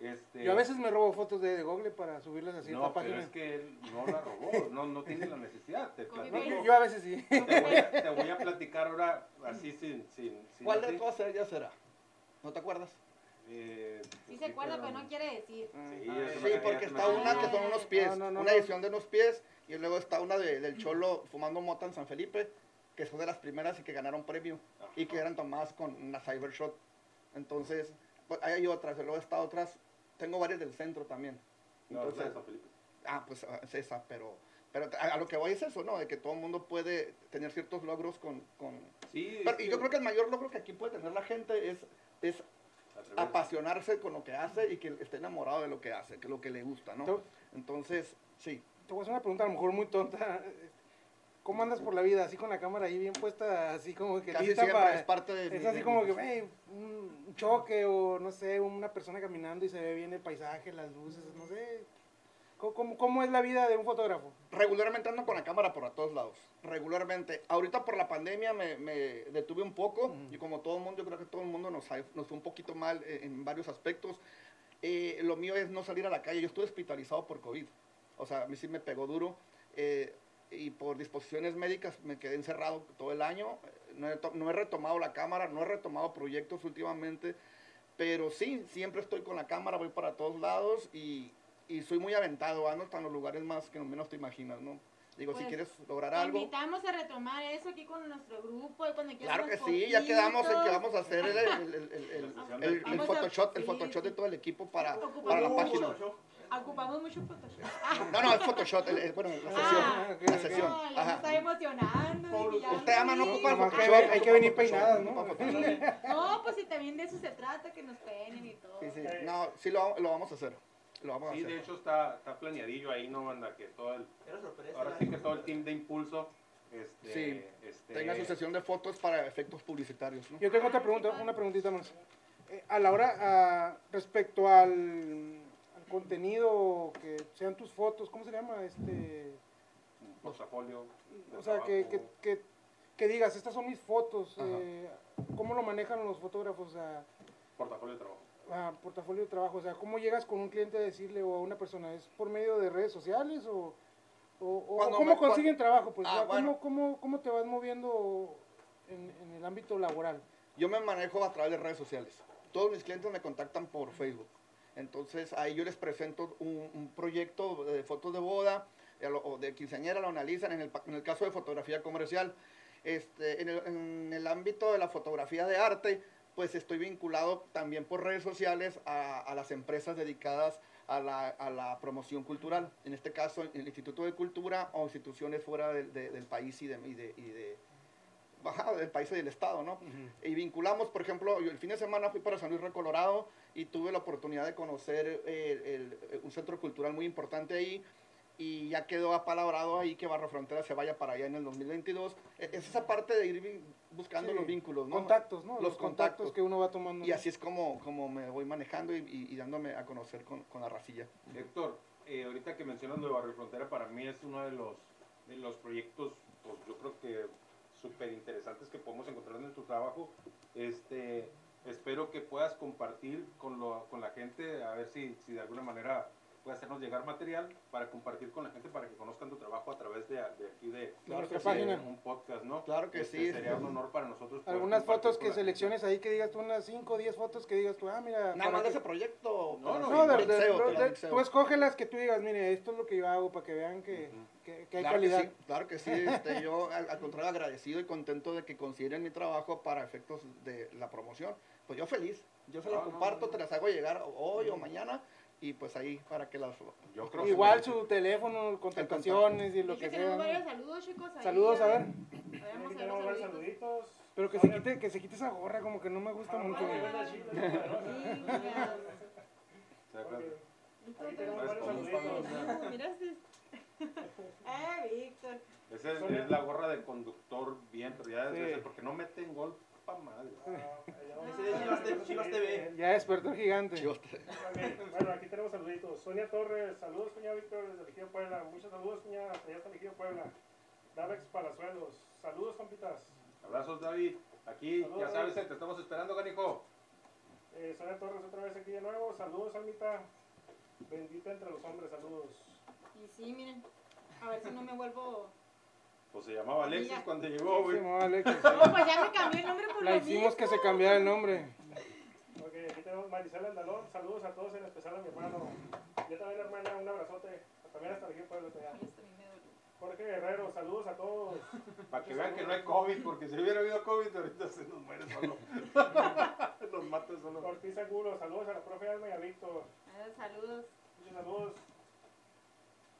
[SPEAKER 1] Este,
[SPEAKER 2] Yo a veces me robo fotos de, de Google para subirlas así a
[SPEAKER 1] No,
[SPEAKER 2] esta
[SPEAKER 1] pero
[SPEAKER 2] página.
[SPEAKER 1] es que él no la robó, no, no tiene la necesidad. Te platico.
[SPEAKER 2] yo, yo a veces sí.
[SPEAKER 1] Te voy, a, te voy a platicar ahora así sin... sin, sin
[SPEAKER 5] ¿Cuál de todas ellas será? ¿No te acuerdas?
[SPEAKER 1] Eh,
[SPEAKER 3] Sí se acuerda, pero no quiere decir.
[SPEAKER 1] Sí,
[SPEAKER 2] Ah,
[SPEAKER 1] es
[SPEAKER 5] Sí,
[SPEAKER 1] una-
[SPEAKER 5] porque
[SPEAKER 1] ya
[SPEAKER 5] está una que son unos pies,
[SPEAKER 2] No, no, no,
[SPEAKER 5] una edición de unos pies, y luego está una de- del Cholo fumando mota en San Felipe, que son de las primeras y que ganaron premio, y que eran tomadas con una Cybershot. Entonces, hay otras, luego está otras, tengo varias del centro también.
[SPEAKER 1] No,
[SPEAKER 5] Entonces,
[SPEAKER 1] Felipe.
[SPEAKER 5] ah, pues ah, es esa, pero, pero a, a lo que voy es eso, ¿no? De que todo el mundo puede tener ciertos logros con... con...
[SPEAKER 1] Sí,
[SPEAKER 5] Pero- y yo creo que el mayor logro que aquí puede tener la gente es, es apasionarse con lo que hace y que esté enamorado de lo que hace, que es lo que le gusta, ¿no? Entonces, sí.
[SPEAKER 2] te voy a hacer una pregunta a lo mejor muy tonta. ¿Cómo andas por la vida? Así con la cámara ahí bien puesta, así como que
[SPEAKER 5] Casi
[SPEAKER 2] lista
[SPEAKER 5] siempre
[SPEAKER 2] para...
[SPEAKER 5] es parte de...
[SPEAKER 2] Es así
[SPEAKER 5] de
[SPEAKER 2] como que, hey, un choque o no sé, una persona caminando y se ve bien el paisaje, las luces, no sé. ¿Cómo, cómo, es la vida de un fotógrafo?
[SPEAKER 5] Regularmente ando con la cámara por a todos lados. Regularmente. Ahorita por la pandemia me, me detuve un poco
[SPEAKER 2] Ujú.
[SPEAKER 5] y como todo el mundo, yo creo que todo el mundo nos, nos fue un poquito mal eh, en varios aspectos. Eh, lo mío es no salir a la calle. Yo estuve hospitalizado por COVID. O sea, a mí sí me pegó duro. eh, y por disposiciones médicas me quedé encerrado todo el año. No he, to- no he retomado la cámara, no he retomado proyectos últimamente. Pero sí, siempre estoy con la cámara, voy para todos lados y, y soy muy aventado, ando hasta en los lugares más que menos te imaginas, ¿no? Digo, si
[SPEAKER 3] Pues,
[SPEAKER 5] quieres lograr
[SPEAKER 3] Te
[SPEAKER 5] algo,
[SPEAKER 3] invitamos a retomar eso aquí con nuestro grupo. Cuando quieras
[SPEAKER 5] claro que sí, ya quedamos en que vamos a hacer el, el, el, el- el-
[SPEAKER 1] La sesión
[SPEAKER 5] el- Photoshop, el
[SPEAKER 3] sí,
[SPEAKER 5] Photoshop de
[SPEAKER 3] sí.
[SPEAKER 5] todo el equipo para, para la
[SPEAKER 3] mucho.
[SPEAKER 5] página.
[SPEAKER 3] Ocupamos mucho Photoshop.
[SPEAKER 5] No, no, es Photoshop, el- el- bueno, la sesión.
[SPEAKER 3] Ah,
[SPEAKER 5] la sesión.
[SPEAKER 3] No, ya
[SPEAKER 5] Ajá.
[SPEAKER 3] está emocionando.
[SPEAKER 5] Usted ama, no
[SPEAKER 3] sí.
[SPEAKER 5] ocupa el
[SPEAKER 2] Nomás que
[SPEAKER 5] Photoshop.
[SPEAKER 2] hay- hay que venir peinadas, ¿no?
[SPEAKER 3] No, pues si también de eso se trata, que nos peinen y todo.
[SPEAKER 5] Sí, sí, no, sí lo, lo vamos a hacer. Lo vamos a
[SPEAKER 1] Sí, de
[SPEAKER 5] hacer.
[SPEAKER 1] hecho está, está planeadillo ahí, ¿no, banda? Que todo el,
[SPEAKER 6] Era sorpresa.
[SPEAKER 1] ahora sí que todo el team de Impulso este,
[SPEAKER 5] Sí,
[SPEAKER 1] este,
[SPEAKER 5] Tenga su sesión de fotos para efectos publicitarios, ¿no?
[SPEAKER 2] Yo tengo otra pregunta, una preguntita más. Eh, a la hora, ah, respecto al contenido, que sean tus fotos, ¿cómo se llama? Este,
[SPEAKER 1] portafolio.
[SPEAKER 2] o sea, que, que, que, que digas, estas son mis fotos. Eh, ¿Cómo lo manejan los fotógrafos?
[SPEAKER 1] Portafolio de trabajo.
[SPEAKER 2] a portafolio de trabajo, o sea, ¿cómo llegas con un cliente a decirle o a una persona? ¿Es por medio de redes sociales o, o, cómo
[SPEAKER 5] me-
[SPEAKER 2] consiguen trabajo? Pues,
[SPEAKER 5] Ah,
[SPEAKER 2] o sea, ¿cómo,
[SPEAKER 5] bueno.
[SPEAKER 2] cómo, cómo te vas moviendo en, en el ámbito laboral?
[SPEAKER 5] Yo me manejo a través de redes sociales. Todos mis clientes me contactan por Facebook. Entonces ahí yo les presento un, un proyecto de fotos de boda eh, o de quinceañera, lo analizan en el, en el caso de fotografía comercial. Este, en, el, en el ámbito de la fotografía de arte, pues estoy vinculado también por redes sociales a, a las empresas dedicadas a la, a la promoción cultural. En este caso, el Instituto de Cultura o instituciones fuera del- de- del país y de, y de, y de- ajá, del país y del estado, ¿no? Y vinculamos, por ejemplo, yo el fin de semana fui para San Luis Río Colorado y tuve la oportunidad de conocer eh, el- el- un centro cultural muy importante ahí y ya quedó apalabrado ahí que Barra Frontera se vaya para allá en el 2022. E- Es esa parte de ir buscando
[SPEAKER 2] Sí,
[SPEAKER 5] los vínculos, ¿no?
[SPEAKER 2] Contactos, ¿no?
[SPEAKER 5] Los
[SPEAKER 2] Los, contactos,
[SPEAKER 5] contactos.
[SPEAKER 2] que uno va tomando.
[SPEAKER 5] Y así es como, como me voy manejando y, y- y dándome a conocer con, con la racilla.
[SPEAKER 1] Héctor, eh, ahorita que mencionas Nueva Barrio Frontera, para mí es uno de los, de los proyectos, pues yo creo que súper interesantes que podemos encontrar en tu trabajo. Este, espero que puedas compartir con, lo, con la gente, a ver si, si de alguna manera puede hacernos llegar material para compartir con la gente, para que conozcan tu trabajo a través de, de aquí de,
[SPEAKER 5] Claro que sí.
[SPEAKER 2] página.
[SPEAKER 1] un podcast, ¿no?
[SPEAKER 5] Claro que
[SPEAKER 1] Este,
[SPEAKER 5] sí.
[SPEAKER 1] Sería un honor para nosotros.
[SPEAKER 2] Algunas fotos que
[SPEAKER 1] gente.
[SPEAKER 2] selecciones ahí que digas tú, unas 5 o 10 fotos que digas tú, ah, mira.
[SPEAKER 5] Nada más de ese proyecto.
[SPEAKER 1] No, no,
[SPEAKER 2] No,
[SPEAKER 1] igual.
[SPEAKER 2] de-
[SPEAKER 5] Mixeo,
[SPEAKER 2] de- tú escógelas que tú digas, mire, esto es lo que yo hago para que vean que, que- que hay
[SPEAKER 5] Claro que
[SPEAKER 2] calidad.
[SPEAKER 5] sí, claro que sí. este, yo al, al contrario agradecido y contento de que consideren mi trabajo para efectos de la promoción. Pues yo feliz. Yo se las
[SPEAKER 1] No, no,
[SPEAKER 5] comparto,
[SPEAKER 1] no.
[SPEAKER 5] te las hago llegar hoy o mañana y pues ahí para que las...
[SPEAKER 1] Yo creo que-
[SPEAKER 2] Igual su teléfono, contestaciones y lo
[SPEAKER 3] Y
[SPEAKER 2] que
[SPEAKER 3] que tenemos
[SPEAKER 2] sea.
[SPEAKER 3] varios saludos, chicos. ahí,
[SPEAKER 2] Saludos, a ver.
[SPEAKER 4] Tenemos varios
[SPEAKER 3] saluditos.
[SPEAKER 2] Pero que se quite, que se quite esa gorra, como que no me gusta
[SPEAKER 4] Ah,
[SPEAKER 2] mucho.
[SPEAKER 4] Sí.
[SPEAKER 3] Sí. Eh, Víctor.
[SPEAKER 1] Esa es, la gorra de conductor bien, pero ya
[SPEAKER 2] Sí.
[SPEAKER 1] debe ser porque no meten gol pa' madre.
[SPEAKER 4] Ah.
[SPEAKER 2] Ya despertó el gigante.
[SPEAKER 4] Bueno, aquí tenemos saluditos. Sonia Torres, saludos, cuñado Víctor, desde Ejido Puebla. Muchos saludos, cuñada, allá está Ejido Puebla. Davex Palazuelos, saludos, compitas.
[SPEAKER 1] Abrazos, David. Aquí, ya sabes,
[SPEAKER 4] David.
[SPEAKER 1] te estamos esperando, Ganijo.
[SPEAKER 4] Eh, Sonia Torres otra vez aquí de nuevo. Saludos, Almita. Bendita entre los hombres, saludos.
[SPEAKER 3] Y sí, miren. A ver si no me vuelvo.
[SPEAKER 1] Pues se llamaba Alexis cuando llegó, güey.
[SPEAKER 2] no, Alex, sí.
[SPEAKER 3] No, pues ya me cambié el nombre por
[SPEAKER 2] La
[SPEAKER 3] lo
[SPEAKER 2] hicimos que se cambiara el nombre.
[SPEAKER 4] Ok, aquí tenemos Marisela Andalón. Saludos a todos, en especial a mi hermano. Yo también, hermana, un abrazote. También hasta Ejido Puebla. allá.
[SPEAKER 3] Ay, esto a mí me dolió.
[SPEAKER 4] Jorge Guerrero, saludos a todos.
[SPEAKER 1] Para que vean que no hay COVID, porque si hubiera habido COVID, ahorita se nos muere solo. nos mata solo.
[SPEAKER 4] Ortiz Angulo, saludos a la profe Alma y a Víctor.
[SPEAKER 3] Eh, Saludos.
[SPEAKER 4] Muchos saludos.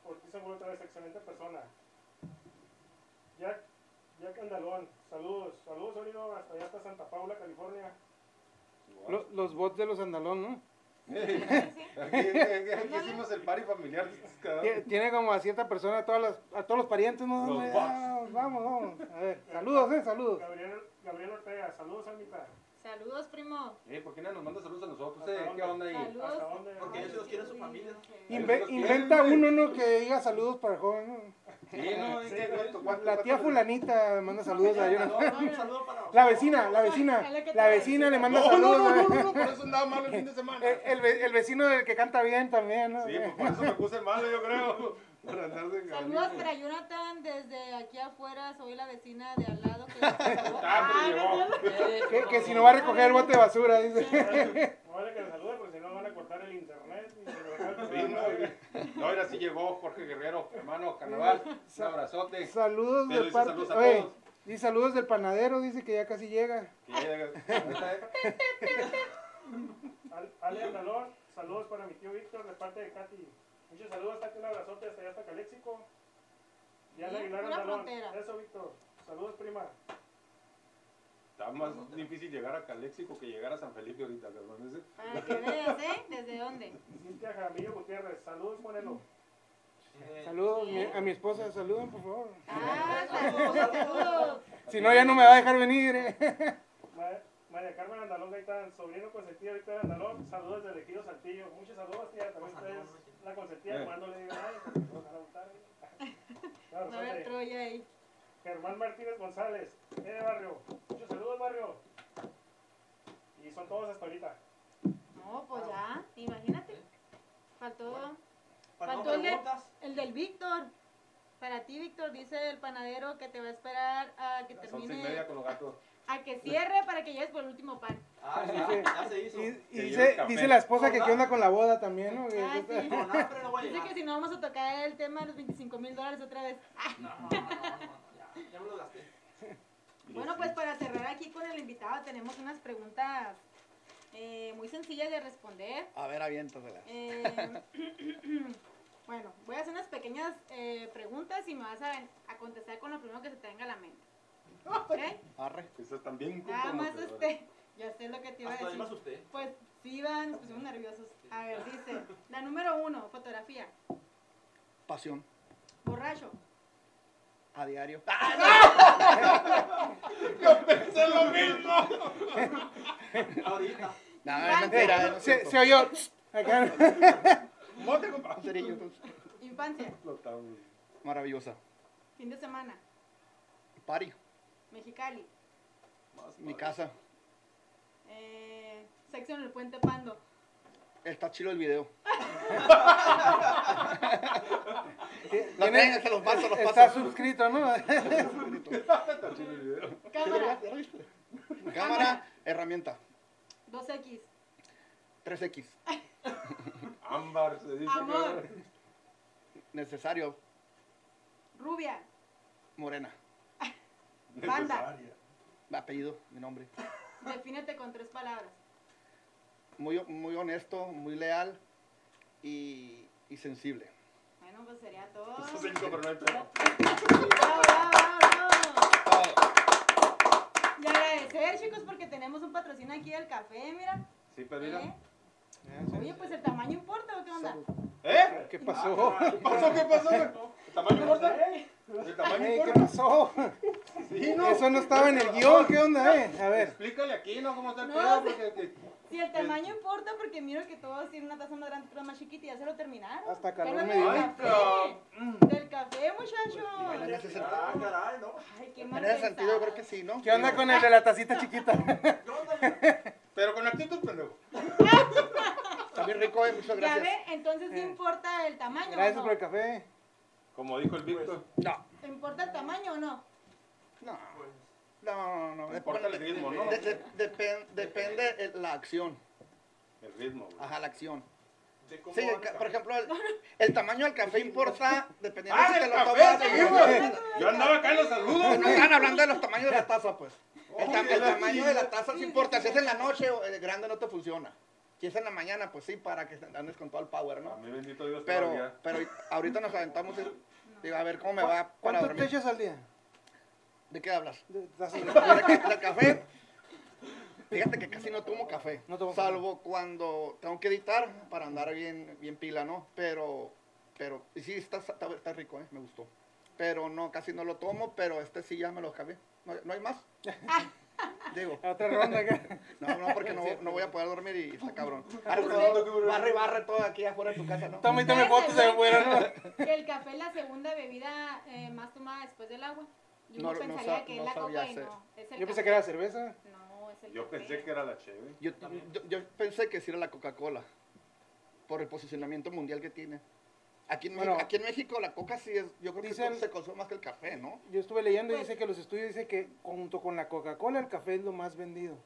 [SPEAKER 4] Ortiz Angulo otra vez, excelente persona. Jack, Jack Andalón, saludos. Saludos, Olivo, hasta allá hasta Santa Paula, California.
[SPEAKER 2] Lo- los bots de los andalón, ¿no?
[SPEAKER 1] Aquí, aquí- aquí hicimos el party familiar.
[SPEAKER 2] Tiene como a cierta persona, a, todas las, a todos los parientes, ¿no?
[SPEAKER 1] Los
[SPEAKER 2] Ya. Vamos, vamos. A ver, saludos, eh, saludos.
[SPEAKER 4] Gabriel, Gabriel Ortega, saludos, Almita.
[SPEAKER 3] Saludos, primo.
[SPEAKER 1] Eh, ¿Por qué no nos manda saludos a nosotros?
[SPEAKER 4] ¿Hasta
[SPEAKER 1] eh? ¿Qué onda ahí?
[SPEAKER 3] Saludos.
[SPEAKER 4] ¿Hasta dónde?
[SPEAKER 6] Porque ellos sí los quieren su familia.
[SPEAKER 2] Inve- inventa uno, ¿no? Que diga saludos para el joven, ¿no?
[SPEAKER 1] Sí, no. ¿Cuánto- cuánto-
[SPEAKER 2] La tía fulanita manda saludos a Jonathan.
[SPEAKER 6] Un saludo para
[SPEAKER 2] La vecina, la vecina. La vecina le manda saludos.
[SPEAKER 1] No, no, no,
[SPEAKER 2] ¿no?
[SPEAKER 1] no, no, por eso andaba malo el fin de semana.
[SPEAKER 2] El, el el vecino del que canta bien también, ¿no?
[SPEAKER 1] Sí, pues por eso me puse malo, yo creo. Para andar de
[SPEAKER 3] Saludos para Jonathan desde aquí afuera. Soy la vecina de al lado que
[SPEAKER 1] Ah, pero llegó.
[SPEAKER 2] Que, que si no va a recoger el bote de basura, dice.
[SPEAKER 4] No vale que le saluden porque si no van a cortar el internet. y se lo dejan
[SPEAKER 1] Sí, no, güey. no, ahora sí llegó Jorge Guerrero, hermano, carnaval. Un abrazote.
[SPEAKER 2] Saludos de parte.
[SPEAKER 1] saludos a
[SPEAKER 2] Oye,
[SPEAKER 1] todos.
[SPEAKER 2] y saludos del panadero, dice que ya casi llega.
[SPEAKER 1] Que llega.
[SPEAKER 4] Ale Andalón, saludos para mi tío Víctor de parte de Katy. Muchos saludos, hasta un abrazote hasta allá hasta Caléxico. Diana
[SPEAKER 3] Bien,
[SPEAKER 4] Aguilar Andalón.
[SPEAKER 3] frontera.
[SPEAKER 4] Eso, Víctor. Saludos, prima.
[SPEAKER 1] Está más difícil llegar a Caléxico que llegar a San Felipe ahorita. Ese-
[SPEAKER 3] Para que veas, ¿eh? ¿Desde dónde?
[SPEAKER 4] Cintia Jaramillo Gutiérrez, saludos, Monelo.
[SPEAKER 2] Saludos a mi esposa, saluden por favor.
[SPEAKER 3] Ah, saludos, saludos.
[SPEAKER 2] Si no, ya no me va a dejar venir. eh.
[SPEAKER 4] Ma- María Carmen Andalón Gaitán, sobrino consentido Víctor Andalón, saludos desde Ejido Saltillo. Muchos saludos, tía. También usted es la consentida
[SPEAKER 1] Eh.
[SPEAKER 4] cuando le ay, porque no van a gustar.
[SPEAKER 3] No. Troya ahí.
[SPEAKER 4] Germán Martínez González, eh, de barrio. Muchos saludos, barrio. Y son todos hasta ahorita.
[SPEAKER 3] No, pues ya, imagínate. Faltó Faltó el de- el del Víctor. Para ti, Víctor, dice el panadero que te va a esperar a que
[SPEAKER 1] Las once y media
[SPEAKER 3] termine,
[SPEAKER 1] con los gatos.
[SPEAKER 3] A que cierre para que llegues por el último pan.
[SPEAKER 6] Ah, sí,
[SPEAKER 2] Dice-
[SPEAKER 6] ya se hizo.
[SPEAKER 2] Y, dice, dice la esposa que qué onda con la boda también, ¿no?
[SPEAKER 3] Ah, sí.
[SPEAKER 6] No, nada, pero no voy a
[SPEAKER 3] Dice que si no vamos a tocar el tema de los 25 mil dólares otra vez.
[SPEAKER 6] No, no, no, no, no, ya, ya me lo gasté.
[SPEAKER 3] Bueno, pues para cerrar aquí con el invitado tenemos unas preguntas eh, muy sencillas de responder.
[SPEAKER 5] A ver, aviéntasela.
[SPEAKER 3] Eh, bueno, voy a hacer unas pequeñas eh, preguntas y me vas a, a contestar con lo primero que se te venga a la mente. ¿Ok?
[SPEAKER 5] Arre.
[SPEAKER 1] Esas también
[SPEAKER 3] Nada más este, ya sé lo que te iba a
[SPEAKER 6] Hasta me
[SPEAKER 3] decir.
[SPEAKER 6] asusté.
[SPEAKER 3] Pues sí, van, nos pusimos nerviosos. A ver, dice, la número uno, fotografía.
[SPEAKER 5] Pasión.
[SPEAKER 3] Borracho.
[SPEAKER 5] A diario.
[SPEAKER 6] Ahorita.
[SPEAKER 5] No, es mentira. no es
[SPEAKER 2] Se, se oyó.
[SPEAKER 5] Cerillo, pues,
[SPEAKER 3] Infancia.
[SPEAKER 5] Maravillosa.
[SPEAKER 3] Fin de semana.
[SPEAKER 5] Pari.
[SPEAKER 3] Mexicali.
[SPEAKER 5] Mi casa.
[SPEAKER 3] Eh, sexo en el puente Pando.
[SPEAKER 5] Está chido el video. Lo tengo, se los paso, los
[SPEAKER 2] Está
[SPEAKER 5] paso.
[SPEAKER 2] suscrito, ¿no?
[SPEAKER 5] ¿Sí,
[SPEAKER 3] Cámara,
[SPEAKER 5] ya lo viste? Cámara, herramienta.
[SPEAKER 3] 2X.
[SPEAKER 5] 3X.
[SPEAKER 1] Ámbar se dice.
[SPEAKER 3] Amor.
[SPEAKER 1] que-
[SPEAKER 5] Necesario.
[SPEAKER 3] Rubia.
[SPEAKER 5] Morena.
[SPEAKER 3] Banda.
[SPEAKER 5] Apellido, mi nombre.
[SPEAKER 3] Defínete con tres palabras.
[SPEAKER 5] Muy, muy honesto, muy leal y, y sensible.
[SPEAKER 3] Bueno, pues sería todo.
[SPEAKER 1] Eso cinco, pero no hay pedo.
[SPEAKER 3] Bravo, bravo, bravo.
[SPEAKER 5] Ah,
[SPEAKER 3] Y agradecer, chicos, porque tenemos un patrocinio aquí del café, mira.
[SPEAKER 1] Sí, pero mira.
[SPEAKER 3] ¿Eh? Oye, pues el tamaño importa o qué onda?
[SPEAKER 1] ¿Eh?
[SPEAKER 2] ¿Qué pasó?
[SPEAKER 1] ¿Qué pasó? ¿Qué pasó? ¿El tamaño importa? ¿El tamaño
[SPEAKER 2] Ey, ¿Qué
[SPEAKER 1] importa?
[SPEAKER 2] pasó?
[SPEAKER 1] Sí, no.
[SPEAKER 2] Eso no estaba en el guion, ¿qué onda, eh? A ver.
[SPEAKER 1] Explícale aquí, ¿no? ¿Cómo está el
[SPEAKER 3] No,
[SPEAKER 1] pedo?
[SPEAKER 3] sí.
[SPEAKER 1] Porque que-
[SPEAKER 3] Si el tamaño importa, porque miro que todos tienen una taza más grande, otra más chiquita y ya se lo terminaron.
[SPEAKER 2] Hasta calor
[SPEAKER 3] Cálmate
[SPEAKER 2] me dio.
[SPEAKER 3] del
[SPEAKER 1] Ay,
[SPEAKER 3] café. Del café, muchacho.
[SPEAKER 5] en ese sentido,
[SPEAKER 6] Ah, caray, ¿no?
[SPEAKER 3] Ay, qué
[SPEAKER 5] en
[SPEAKER 3] mal
[SPEAKER 5] ese sentido yo creo que sí, ¿no?
[SPEAKER 2] ¿Qué onda con el de la tacita chiquita?
[SPEAKER 6] ¿Qué onda?
[SPEAKER 1] Pero con actitud, pendejo.
[SPEAKER 5] Está bien rico, eh, muchas
[SPEAKER 3] Ya
[SPEAKER 5] gracias.
[SPEAKER 3] ve, entonces sí
[SPEAKER 2] Eh.
[SPEAKER 3] importa el tamaño
[SPEAKER 2] Gracias
[SPEAKER 3] o
[SPEAKER 2] por el
[SPEAKER 3] no.
[SPEAKER 2] café.
[SPEAKER 1] Como dijo el Víctor.
[SPEAKER 5] No,
[SPEAKER 3] ¿Importa el tamaño o no?
[SPEAKER 5] no,
[SPEAKER 6] Pues,
[SPEAKER 5] no, no. no.
[SPEAKER 1] Importa el ritmo, ¿no?
[SPEAKER 5] de- de- depen- depende el- la acción.
[SPEAKER 1] El ritmo, güey.
[SPEAKER 5] Ajá, la acción.
[SPEAKER 6] de
[SPEAKER 5] Sí,
[SPEAKER 6] el
[SPEAKER 5] por ejemplo, el, el tamaño del café importa dependiendo
[SPEAKER 1] ¡Ah,
[SPEAKER 5] si te
[SPEAKER 1] del
[SPEAKER 5] lo
[SPEAKER 1] café!
[SPEAKER 5] tomas.
[SPEAKER 1] Yo andaba acá en los saludos,
[SPEAKER 5] No están hablando de los tamaños de la taza, pues. El, tamaño de la taza sí importa. Si es en la noche o el grande no te funciona. Si es en la mañana, pues sí, para que andes con todo el power,
[SPEAKER 1] A
[SPEAKER 5] ¿no?
[SPEAKER 1] mí bendito Dios
[SPEAKER 5] Pero,
[SPEAKER 1] todavía.
[SPEAKER 5] pero ahorita nos aventamos. Digo, a ver cómo me va para
[SPEAKER 2] ¿Cuánto te
[SPEAKER 5] dormir.
[SPEAKER 2] echas al día?
[SPEAKER 5] ¿De qué hablas?
[SPEAKER 2] De- tazas de-
[SPEAKER 5] ¿De, de café? Fíjate que casi no tomo café.
[SPEAKER 2] No tomo café.
[SPEAKER 5] salvo cuando tengo que editar para andar bien, bien pila, ¿no? Pero, pero, y sí, está, está, está rico, ¿eh? Me gustó. Pero no, casi no lo tomo, pero este sí ya me lo acabé. ¿No, no hay más? Digo,
[SPEAKER 2] Otra ronda acá.
[SPEAKER 5] no, no, porque no, no voy a poder dormir y está cabrón. Barre, barre, barre todo aquí afuera de tu casa, ¿no?
[SPEAKER 2] Toma y tome fotos de afuera, ¿no?
[SPEAKER 3] Que el café es la segunda bebida eh, más tomada después del agua. Yo
[SPEAKER 5] No,
[SPEAKER 3] pensaría
[SPEAKER 5] sa-
[SPEAKER 3] que
[SPEAKER 5] no
[SPEAKER 3] es la coca y no. Es el
[SPEAKER 2] Yo pensé
[SPEAKER 3] café.
[SPEAKER 2] que era cerveza.
[SPEAKER 3] No, es el
[SPEAKER 1] Yo
[SPEAKER 3] café.
[SPEAKER 1] pensé que era la chévere.
[SPEAKER 5] Yo, yo, yo pensé que sí era la Coca-Cola, por el posicionamiento mundial que tiene. Aquí en,
[SPEAKER 2] Bueno.
[SPEAKER 5] México, aquí en México la coca sí es, yo creo que
[SPEAKER 2] Dicen-
[SPEAKER 5] se consume más que el café, ¿no?
[SPEAKER 2] Yo estuve leyendo y
[SPEAKER 3] Pues-
[SPEAKER 2] dice que los estudios dicen que junto con la Coca-Cola el café es lo más vendido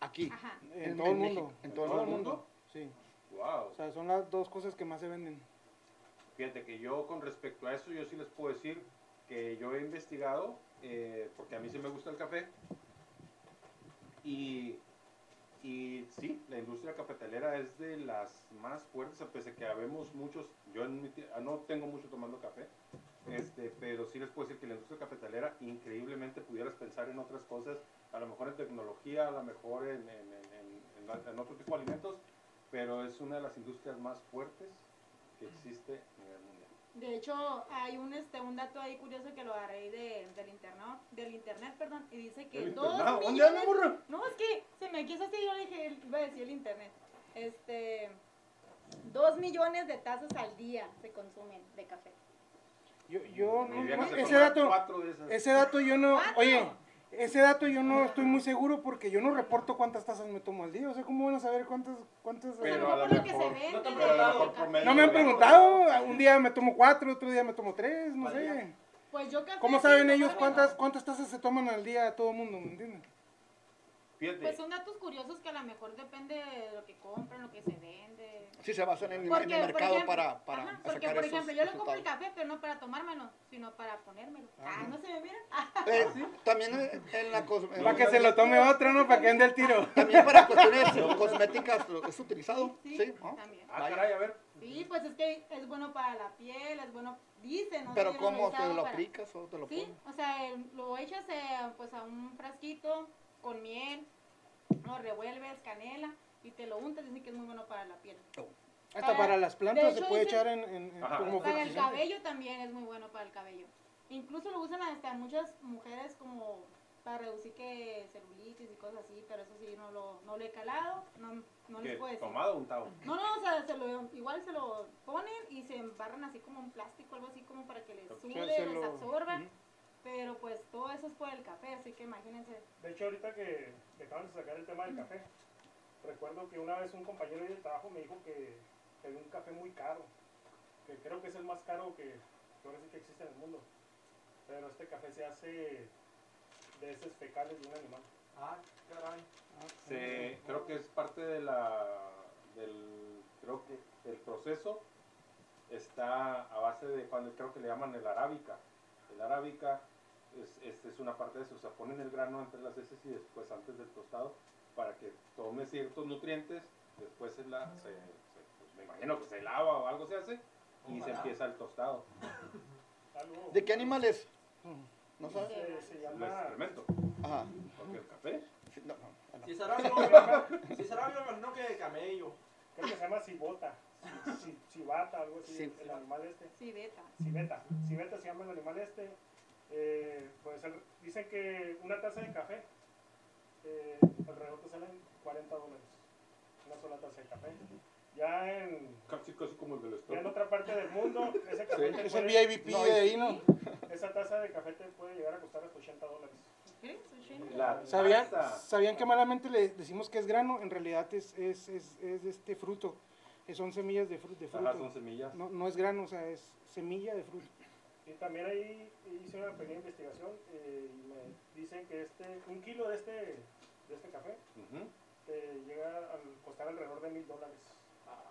[SPEAKER 5] Aquí.
[SPEAKER 3] Ajá.
[SPEAKER 2] en,
[SPEAKER 5] En-
[SPEAKER 2] todo el
[SPEAKER 5] en
[SPEAKER 2] mundo.
[SPEAKER 5] México, en
[SPEAKER 2] En
[SPEAKER 5] todo el
[SPEAKER 2] el
[SPEAKER 1] mundo.
[SPEAKER 2] mundo. Sí.
[SPEAKER 1] Wow.
[SPEAKER 2] O sea, son las dos cosas que más se venden.
[SPEAKER 1] Fíjate que yo con respecto a eso, yo sí les puedo decir que yo he investigado, eh, porque a mí sí me gusta el café, y, y sí, la industria cafetalera es de las más fuertes, a pesar de que habemos muchos, yo en mi ah, no tengo mucho tomando café, este, pero sí les puedo decir que la industria cafetalera increíblemente pudieras pensar en otras cosas, a lo mejor en tecnología, a lo mejor en, en, en- en- en- en otro tipo de alimentos, pero es una de las industrias más fuertes que existe a nivel mundial.
[SPEAKER 3] De hecho, hay un, este, un dato ahí curioso que lo agarré de, del, internet, del internet, perdón, y dice que
[SPEAKER 1] ¿El
[SPEAKER 3] dos millones... No, es que se me quiso así, yo le dije, iba a decir el internet. Este, dos millones de tazas al día se consumen de café.
[SPEAKER 2] Yo, yo no- ese dato,
[SPEAKER 1] cuatro de esas.
[SPEAKER 2] ese dato yo no,
[SPEAKER 3] ¿Cuatro?
[SPEAKER 2] oye, ese dato yo no estoy muy seguro porque yo no reporto cuántas tazas me tomo al día. O sea, ¿cómo van a saber cuántas, cuántas?
[SPEAKER 3] Pero
[SPEAKER 1] a lo mejor,
[SPEAKER 6] no
[SPEAKER 1] a
[SPEAKER 2] me han preguntado. Un día me tomo cuatro, otro día me tomo tres, no sé.
[SPEAKER 3] Pues yo café
[SPEAKER 2] ¿Cómo saben ellos cuántas, cuántas tazas se toman al día todo el mundo? ¿Me entienden?
[SPEAKER 1] Fíjate,
[SPEAKER 3] Pues son datos curiosos que a lo mejor depende de lo que compran, lo que se vende.
[SPEAKER 5] Sí se basan en, en
[SPEAKER 3] Porque,
[SPEAKER 5] el
[SPEAKER 3] por
[SPEAKER 5] mercado
[SPEAKER 3] ejemplo,
[SPEAKER 5] para, para
[SPEAKER 3] ajá, porque,
[SPEAKER 5] sacar
[SPEAKER 3] por
[SPEAKER 5] esos
[SPEAKER 3] ejemplo, yo le compro el café, pero no para tomármelo, sino para ponérmelo. Ah, ¿no se me miran? Ah,
[SPEAKER 5] Eh, También en- en la cos- en-
[SPEAKER 2] Para que se lo tome otro, ¿no? Para que ande el tiro.
[SPEAKER 5] También para cuestiones cosméticas lo- es utilizado.
[SPEAKER 3] sí,
[SPEAKER 5] Sí, ¿no?
[SPEAKER 3] también.
[SPEAKER 1] ah, caray, a ver.
[SPEAKER 3] Sí, pues es que es bueno para la piel, es bueno, dicen, ¿no?
[SPEAKER 5] Pero ¿cómo
[SPEAKER 3] lo
[SPEAKER 5] te lo
[SPEAKER 3] para-
[SPEAKER 5] aplicas o te lo
[SPEAKER 3] Sí,
[SPEAKER 5] pones?
[SPEAKER 3] o sea, el- lo echas eh, pues a un frasquito con miel, lo revuelves, canela y te lo untas, dicen que es muy bueno para la piel.
[SPEAKER 2] Hasta
[SPEAKER 3] Para-
[SPEAKER 2] para las plantas se puede
[SPEAKER 3] dicen-
[SPEAKER 2] echar en, en- como
[SPEAKER 3] Para el cabello también es muy bueno para el cabello. Incluso lo usan hasta muchas mujeres como para reducir que celulitis y cosas así, pero eso sí no lo, no lo he calado, no, no les puedo decir.
[SPEAKER 1] ¿Tomado o untado?
[SPEAKER 3] No, no, o sea, se lo, igual se lo ponen y se embarran así como un plástico, algo así como para que les sude, les
[SPEAKER 2] lo-
[SPEAKER 3] absorba. Pero pues todo eso es por el café, así que imagínense.
[SPEAKER 4] De hecho, ahorita que, que acaban de sacar el tema del café, recuerdo que una vez un compañero de trabajo me dijo que, que había un café muy caro, que creo que es el más caro que, que ahora sí que existe en el mundo. Pero este café se hace de heces fecales de un animal.
[SPEAKER 6] Ah, caray.
[SPEAKER 1] Se- creo que es parte de la del creo que el proceso está a base de cuando creo que le llaman el arábica el arábica es, este es una parte de eso o sea ponen el grano entre las heces y después antes del tostado para que tome ciertos nutrientes después se la se, se- pues me imagino que se lava o algo se hace y se empieza el tostado
[SPEAKER 5] ¿De qué animal es? ¿No sabes?
[SPEAKER 4] se, se
[SPEAKER 1] el
[SPEAKER 4] llama
[SPEAKER 1] excremento
[SPEAKER 5] Ajá.
[SPEAKER 1] porque el café
[SPEAKER 5] Sí, no, no, no.
[SPEAKER 6] Si es arábigo, si es me imagino que camello.
[SPEAKER 4] creo que se llama cibota, ci- ci- cibata, algo así,
[SPEAKER 5] Sí.
[SPEAKER 4] el animal este.
[SPEAKER 3] Sí, beta.
[SPEAKER 4] Civeta, civeta se llama el animal este. Eh, pues el- dicen que una taza de café, eh, alrededor te salen 40 dólares. Una sola taza de café. Ya en,
[SPEAKER 1] casi casi como el del
[SPEAKER 4] ya en otra parte del mundo, ese café te
[SPEAKER 2] Es el
[SPEAKER 4] puede-
[SPEAKER 2] VIP
[SPEAKER 5] No,
[SPEAKER 2] de ahí, ¿no?
[SPEAKER 4] esa taza de café te puede llegar a costar hasta 80 dólares.
[SPEAKER 3] ¿Crees? ¿80?
[SPEAKER 1] La
[SPEAKER 2] ¿Sabían. ¿Sabían que malamente le decimos que es grano? En realidad es, es, es, es este fruto. Son semillas de, fru- de
[SPEAKER 1] Ajá,
[SPEAKER 2] fruto.
[SPEAKER 1] son semillas
[SPEAKER 2] No, no es grano, o sea, es semilla de fruto.
[SPEAKER 4] Y también ahí hice una pequeña investigación eh, y me dicen que este, un kilo de este, de este café te llega a costar alrededor de mil dólares.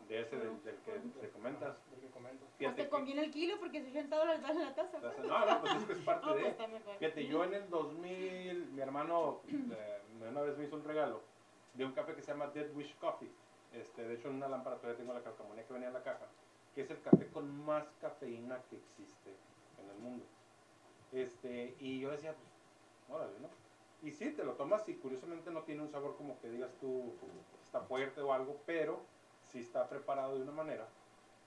[SPEAKER 1] de ese del, del que te comentas
[SPEAKER 4] Del que comento.
[SPEAKER 3] Pues te conviene el kilo porque 80 dólares vale la taza. pues.
[SPEAKER 1] No, no, pues es que es parte
[SPEAKER 3] pues
[SPEAKER 1] de.
[SPEAKER 3] mejor.
[SPEAKER 1] Fíjate, yo en el 2000, mi hermano eh, una vez me hizo un regalo de un café que se llama Dead Wish Coffee. Este, de hecho, en una lámpara todavía tengo la calcamonía que venía en la caja, que es el café con más cafeína que existe en el mundo. Este, y yo decía, pues, órale, ¿no? Y sí, te lo tomas y curiosamente no tiene un sabor como que digas tú, está fuerte o algo, pero sí está preparado de una manera.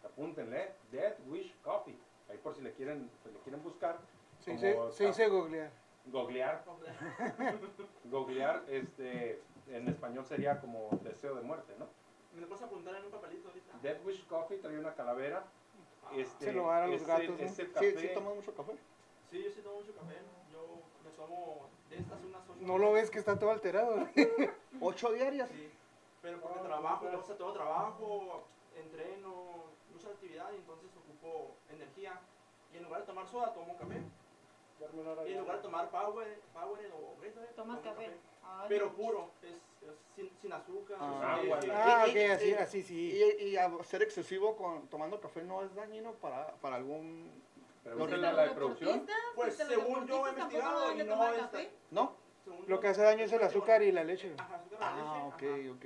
[SPEAKER 1] Apúntenle, Dead Wish Coffee. Ahí por si le quieren, si le quieren buscar.
[SPEAKER 2] Se
[SPEAKER 1] como
[SPEAKER 2] dice, se dice googlear.
[SPEAKER 1] Googlear, googlear, este, en español sería como deseo de muerte, ¿no?
[SPEAKER 6] Me lo puedes apuntar en un papelito ahorita.
[SPEAKER 1] Dead Wish Coffee trae una calavera. Este,
[SPEAKER 2] Se lo va a dar a los gatos, ¿no?
[SPEAKER 5] Sí, tomas mucho café.
[SPEAKER 6] Sí, yo sí tomo mucho café. Yo me tomo de estas unas ocho.
[SPEAKER 2] No lo ves que está todo alterado.
[SPEAKER 5] ¿Ocho diarias?
[SPEAKER 6] Sí, pero porque trabajo, o sea, todo trabajo, entreno, mucha actividad y entonces ocupo energía. Y en lugar de tomar soda, tomo café. Y en lugar de tomar Power, Power o Gatorade,
[SPEAKER 3] Tomas
[SPEAKER 6] tomo
[SPEAKER 3] café. Ay,
[SPEAKER 6] Pero puro, es, es sin, sin azúcar.
[SPEAKER 5] Ah,
[SPEAKER 6] sin-
[SPEAKER 1] agua.
[SPEAKER 6] sin-
[SPEAKER 2] Ah,
[SPEAKER 5] Y-
[SPEAKER 2] ok,
[SPEAKER 5] y-
[SPEAKER 2] así,
[SPEAKER 5] y-
[SPEAKER 2] así sí.
[SPEAKER 5] Y, y ser excesivo con, tomando café no es dañino para, para algún...
[SPEAKER 1] Pregúntale
[SPEAKER 3] Pues
[SPEAKER 1] la de producción.
[SPEAKER 6] Pues, según yo he investigado y no está-
[SPEAKER 3] café.
[SPEAKER 5] ¿No?
[SPEAKER 2] Lo que hace daño es el azúcar y la leche.
[SPEAKER 6] Ajá, azúcar, la
[SPEAKER 5] Ah, ok, ok.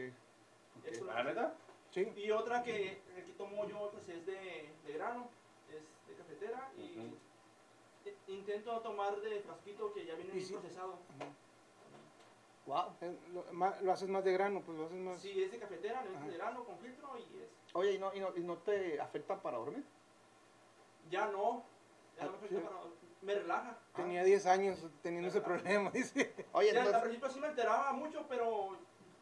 [SPEAKER 6] Eso
[SPEAKER 1] ¿La neta?
[SPEAKER 2] Sí.
[SPEAKER 6] Y otra que, que tomo yo pues es de, de grano, es de cafetera y intento tomar de frasquito que ya viene bien
[SPEAKER 2] sí.
[SPEAKER 6] procesado.
[SPEAKER 5] Wow.
[SPEAKER 2] Eh, Lo, haces más de grano, pues lo haces más.
[SPEAKER 6] Si es de cafetera, no es
[SPEAKER 2] Ajá.
[SPEAKER 6] de grano con filtro y es...
[SPEAKER 5] Oye, ¿y no, y, no, ¿y no te afecta para dormir?
[SPEAKER 6] Ya no, ya no me
[SPEAKER 2] Ah,
[SPEAKER 6] afecta
[SPEAKER 2] sí.
[SPEAKER 6] para- me relaja.
[SPEAKER 2] Tenía 10 años teniendo ese problema, dice.
[SPEAKER 5] Oye,
[SPEAKER 6] Sí, al
[SPEAKER 5] entonces,
[SPEAKER 6] principio sí me enteraba mucho, pero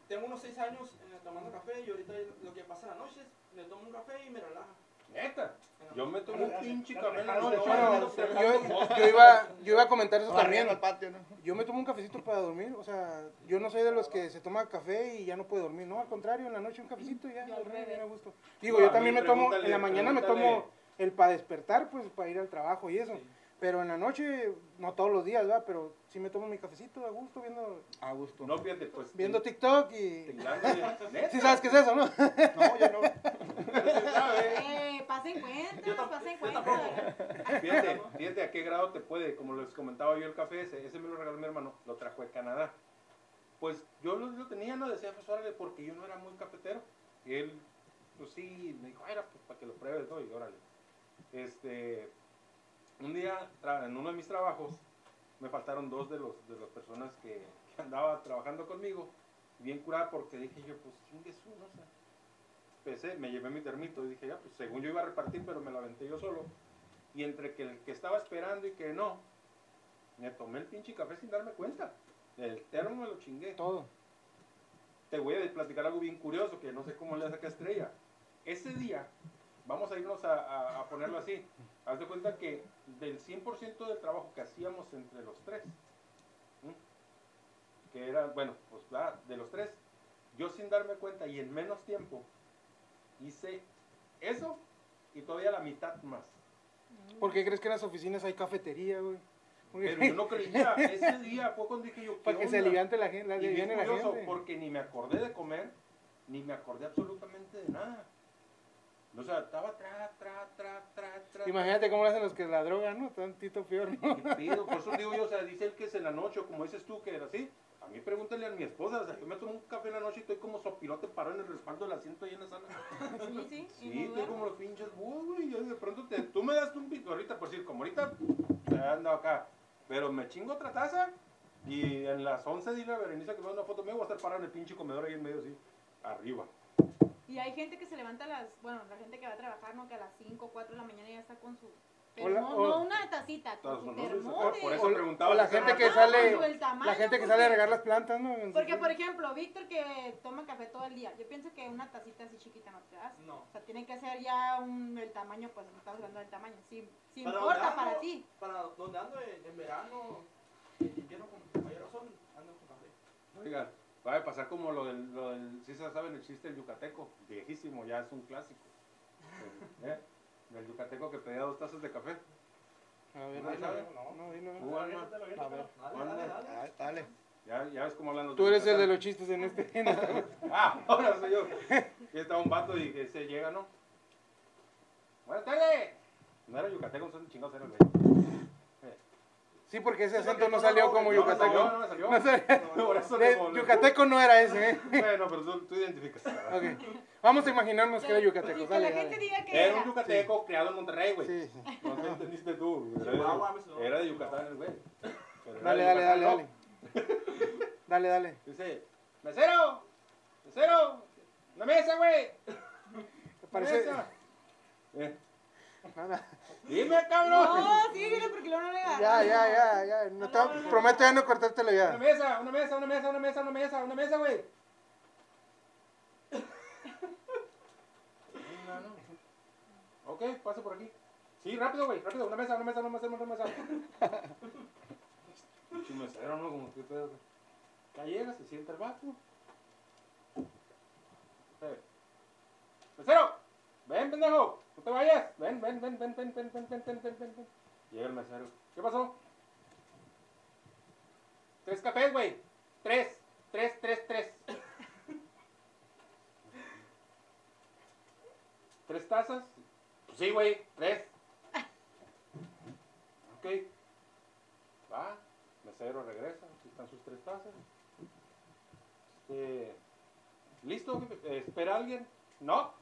[SPEAKER 6] tengo unos 6 años eh, tomando café y ahorita lo que pasa en la noche es me tomo un café y me relaja.
[SPEAKER 1] Neta. Yo me tomo un pinche café en la noche.
[SPEAKER 2] yo, iba, yo iba a comentar eso también. Yo me tomo un cafecito para dormir, o sea, yo no soy de los que se toma café y ya no puede dormir, no, al contrario, en la noche un cafecito y ya,
[SPEAKER 3] Yo al
[SPEAKER 2] dormir,
[SPEAKER 3] revés.
[SPEAKER 2] me gusto. Digo,
[SPEAKER 1] No,
[SPEAKER 2] yo también me tomo, en la mañana me tomo el para despertar, pues para ir al trabajo y eso.
[SPEAKER 6] Sí.
[SPEAKER 2] Pero en la noche, no todos los días, ¿verdad? Pero sí me tomo mi cafecito a gusto viendo,
[SPEAKER 5] A gusto.
[SPEAKER 1] No, fíjate, pues.
[SPEAKER 2] viendo TikTok y...
[SPEAKER 1] Tinglándole. ¿Neta?
[SPEAKER 2] Sí sabes qué es eso, ¿no?
[SPEAKER 5] No, yo no.
[SPEAKER 3] Eh, pasen cuenta, pasen cuenta.
[SPEAKER 1] Fíjate, fíjate a qué grado te puede, como les comentaba yo el café ese, ese me lo regaló mi hermano, lo trajo de Canadá. Pues yo lo, lo tenía, no decía, pues órale, porque yo no era muy cafetero. Y él, pues sí, me dijo, "Ay, era pues para que lo pruebes, ¿no? Y órale. Este, un día, en uno de mis trabajos, me faltaron dos de, los, de las personas que, que andaba trabajando conmigo, bien curada porque dije yo, pues chingue su, no sé. Empecé, me llevé mi termito y dije, ya, pues según yo iba a repartir, pero me lo aventé yo solo. Y entre que el que estaba esperando y que no, me tomé el pinche café sin darme cuenta. El termo me lo chingué.
[SPEAKER 2] Todo.
[SPEAKER 1] Te voy a platicar algo bien curioso que no sé cómo le saca estrella. Ese día, vamos a irnos a, a- a ponerlo así. Haz de cuenta que del 100% del trabajo que hacíamos entre los tres, que era, bueno, pues va, de los tres, yo sin darme cuenta y en menos tiempo hice eso y todavía la mitad más.
[SPEAKER 2] ¿Por qué crees que en las oficinas hay cafetería, güey?
[SPEAKER 1] Pero yo no creía, ese día fue cuando dije yo, ¿qué
[SPEAKER 2] Para que se aliviante la gente, la
[SPEAKER 1] Y bien
[SPEAKER 2] la gente.
[SPEAKER 1] porque ni me acordé de comer, ni me acordé absolutamente de nada. O sea, estaba tra, tra, tra, tra, tra.
[SPEAKER 2] Imagínate cómo lo hacen los que la droga, ¿no? Tantito peor, ¿no?
[SPEAKER 1] ¿Qué pedo? Por eso digo yo, o sea, dice él que es en la noche, o como dices tú, que era así. A mí pregúntale a mi esposa, o sea, yo me tomo un café en la noche y estoy como sopilote parado en el respaldo del asiento ahí en la sala.
[SPEAKER 3] Sí, sí. y
[SPEAKER 1] Sí, estoy como los pinches búhos, güey. Yo de pronto te, tú me das un pico ahorita, por decir, como ahorita ando acá. Pero me chingo otra taza y en las 11 dile a Berenice que me da una foto. Me voy a estar parado en el pinche comedor ahí en medio, así, arriba.
[SPEAKER 3] Y hay gente que se levanta a las, bueno, la gente que va a trabajar, ¿no? Que a las 5 o 4 de la mañana ya está con su...
[SPEAKER 2] Hola,
[SPEAKER 3] no,
[SPEAKER 2] o-
[SPEAKER 3] no una tacita, con su termo
[SPEAKER 1] Por eso
[SPEAKER 2] O-
[SPEAKER 1] preguntaba
[SPEAKER 2] o la gente que sale,
[SPEAKER 3] con el tamaño,
[SPEAKER 2] la gente que
[SPEAKER 3] porque-
[SPEAKER 2] sale a regar las plantas, ¿no?
[SPEAKER 3] Porque, por ejemplo, Víctor que toma café todo el día, yo pienso que una tacita así chiquita no te das.
[SPEAKER 6] No.
[SPEAKER 3] O sea, tiene que ser ya un, el tamaño, pues no estamos hablando del tamaño. Sí, sí
[SPEAKER 6] Para
[SPEAKER 3] importa para ti.
[SPEAKER 6] Para donde ando en, en verano, en invierno con mayor razón, ando con café.
[SPEAKER 1] Oigan, va a pasar como lo del, lo del, si se saben el chiste del yucateco, viejísimo, ya es un clásico. ¿Eh? Del yucateco que pedía dos tazas de café.
[SPEAKER 2] A ver,
[SPEAKER 1] ¿No
[SPEAKER 2] dilo, no, dilo. A ver.
[SPEAKER 6] Dale,
[SPEAKER 1] Anda.
[SPEAKER 6] dale, dale.
[SPEAKER 5] Ah, Dale.
[SPEAKER 1] Ya, ya ves cómo hablan los
[SPEAKER 2] Tú eres el de los chistes en este. en esta-
[SPEAKER 1] Ah, ahora soy yo. Y estaba un vato y que se llega, ¿no? Buenas tardes. No era yucateco, son chingados era el güey.
[SPEAKER 2] Sí, porque ese acento no
[SPEAKER 6] no,
[SPEAKER 2] salió
[SPEAKER 6] no,
[SPEAKER 2] como
[SPEAKER 1] No, no
[SPEAKER 2] yucateco.
[SPEAKER 1] no me salió.
[SPEAKER 2] No salió. Yucateco no era ese, ¿eh?
[SPEAKER 1] Bueno, pero tú, tú identificas.
[SPEAKER 2] Ok. Vamos a imaginarnos que era yucateco.
[SPEAKER 3] que
[SPEAKER 2] Dale,
[SPEAKER 3] la gente
[SPEAKER 2] dale.
[SPEAKER 3] diga que
[SPEAKER 1] Era un yucateco criado en Monterrey, güey.
[SPEAKER 2] Sí, sí.
[SPEAKER 1] No te entendiste tú. Era de,
[SPEAKER 6] sonó.
[SPEAKER 1] era de Yucatán el güey.
[SPEAKER 2] Dale, dale, dale,
[SPEAKER 1] ¿no?
[SPEAKER 2] dale. Dale, dale.
[SPEAKER 1] Dice, mesero, mesero, una mesa, güey.
[SPEAKER 2] Parece.
[SPEAKER 1] mesa. Eh. Dime, cabrón.
[SPEAKER 3] No, síguele porque luego no le agarra.
[SPEAKER 2] Ya, ya, ya, ya. No te- prometo ya no cortártelo
[SPEAKER 1] Una
[SPEAKER 2] ya.
[SPEAKER 1] mesa, una mesa, una mesa, una mesa, una mesa, una mesa, güey. No, no. Ok, pasa por aquí. Sí, rápido, güey, rápido. Una mesa, una mesa, una mesa, una mesa. Pinche mesero, ¿no? Como que pedo. Ya llega, se sienta el vato. Eh. Mesero, ven, pendejo. No te vayas. Ven, ven, ven, ven, ven, ven, ven, ven, ven, ven, ven, ven. Llega el mesero. ¿Qué pasó? Tres cafés, güey. Tres. Tres, tres, tres. ¿Tres tazas? Pues sí, güey. Tres. Ok. Va. Mesero regresa. Aquí están sus tres tazas. Este, ¿Listo? Eh, ¿Espera alguien? No.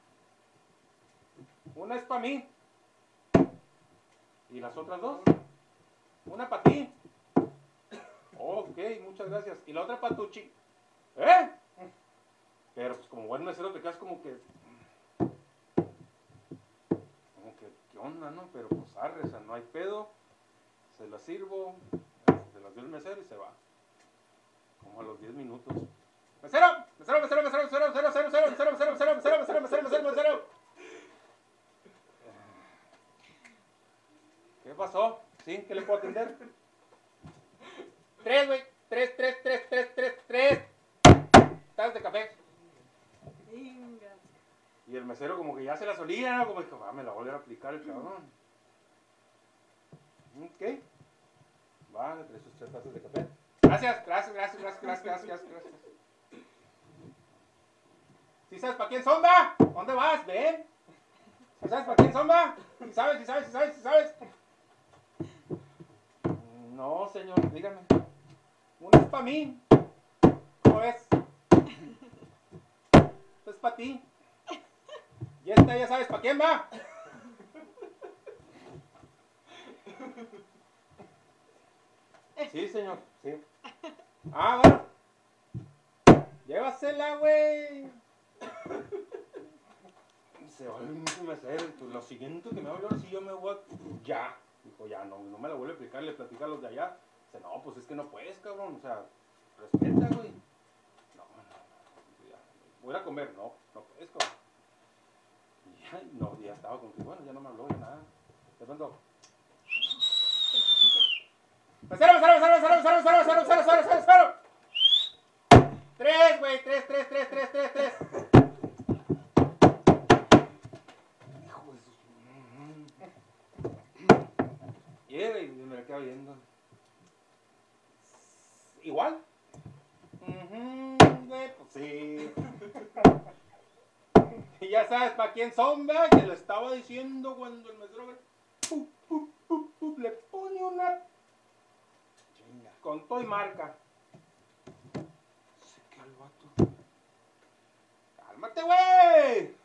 [SPEAKER 1] Una es para mí. ¿Y las otras dos? Una para ti. Ok, muchas gracias. Y la otra para tu chi. ¿Eh? Pero pues como buen mesero te quedas como que... Como que, ¿qué onda, no? Pero pues arre, o sea, no hay pedo. Se la sirvo. Se las dio el mesero y se va. Como a los 10 minutos. ¡Mesero! ¡Mesero, mesero, mesero, mesero, mesero, mesero, mesero, mesero, mesero, mesero, mesero, mesero, mesero, mesero, ¿Qué pasó? ¿Sí? ¿Qué le puedo atender? Tres, güey. Tres, tres, tres, tres, tres, tres. Tazas de café.
[SPEAKER 3] Venga.
[SPEAKER 1] Y el mesero como que ya se la solía, ¿no? Como dijo, ah, me la voy a aplicar el cabrón. Ok. Va, le trae sus tres tazas de café. Gracias, gracias, gracias, gracias, gracias, gracias, gracias. ¿Sí sabes para quién son, va? ¿Dónde vas? Ven. ¿Sí sabes para quién son, va? ¿Sí sabes, sí sabes, sí sabes, sí sabes? No, señor, dígame. Una es para mí. ¿Cómo es? Esta es para ti. Y esta ya sabes para quién va. Sí, señor, sí. Ah, bueno. Llévasela, güey. Se va mesero. y pues, Lo siguiente que me habló, si yo me voy a... Ya. Dijo, ya, no, no me la vuelve a explicar, le platica a los de allá. Dice, no, pues es que no puedes, cabrón. O sea, respeta, güey. No, no, Voy a comer. No, no puedes, cabrón. Y no, ya estaba como que, bueno, ya no me habló, ya nada. De pronto... Tres, güey, tres, tres, tres, tres, tres, tres. Hijo de su... Llega y me la queda viendo. ¿Igual? Ujú, güey, pues sí. Y ya sabes para quién son, ¿verdad? Que le estaba diciendo cuando el mesero pu, le pone una chinga con todo y marca. Se queda el vato. ¡Cálmate, güey!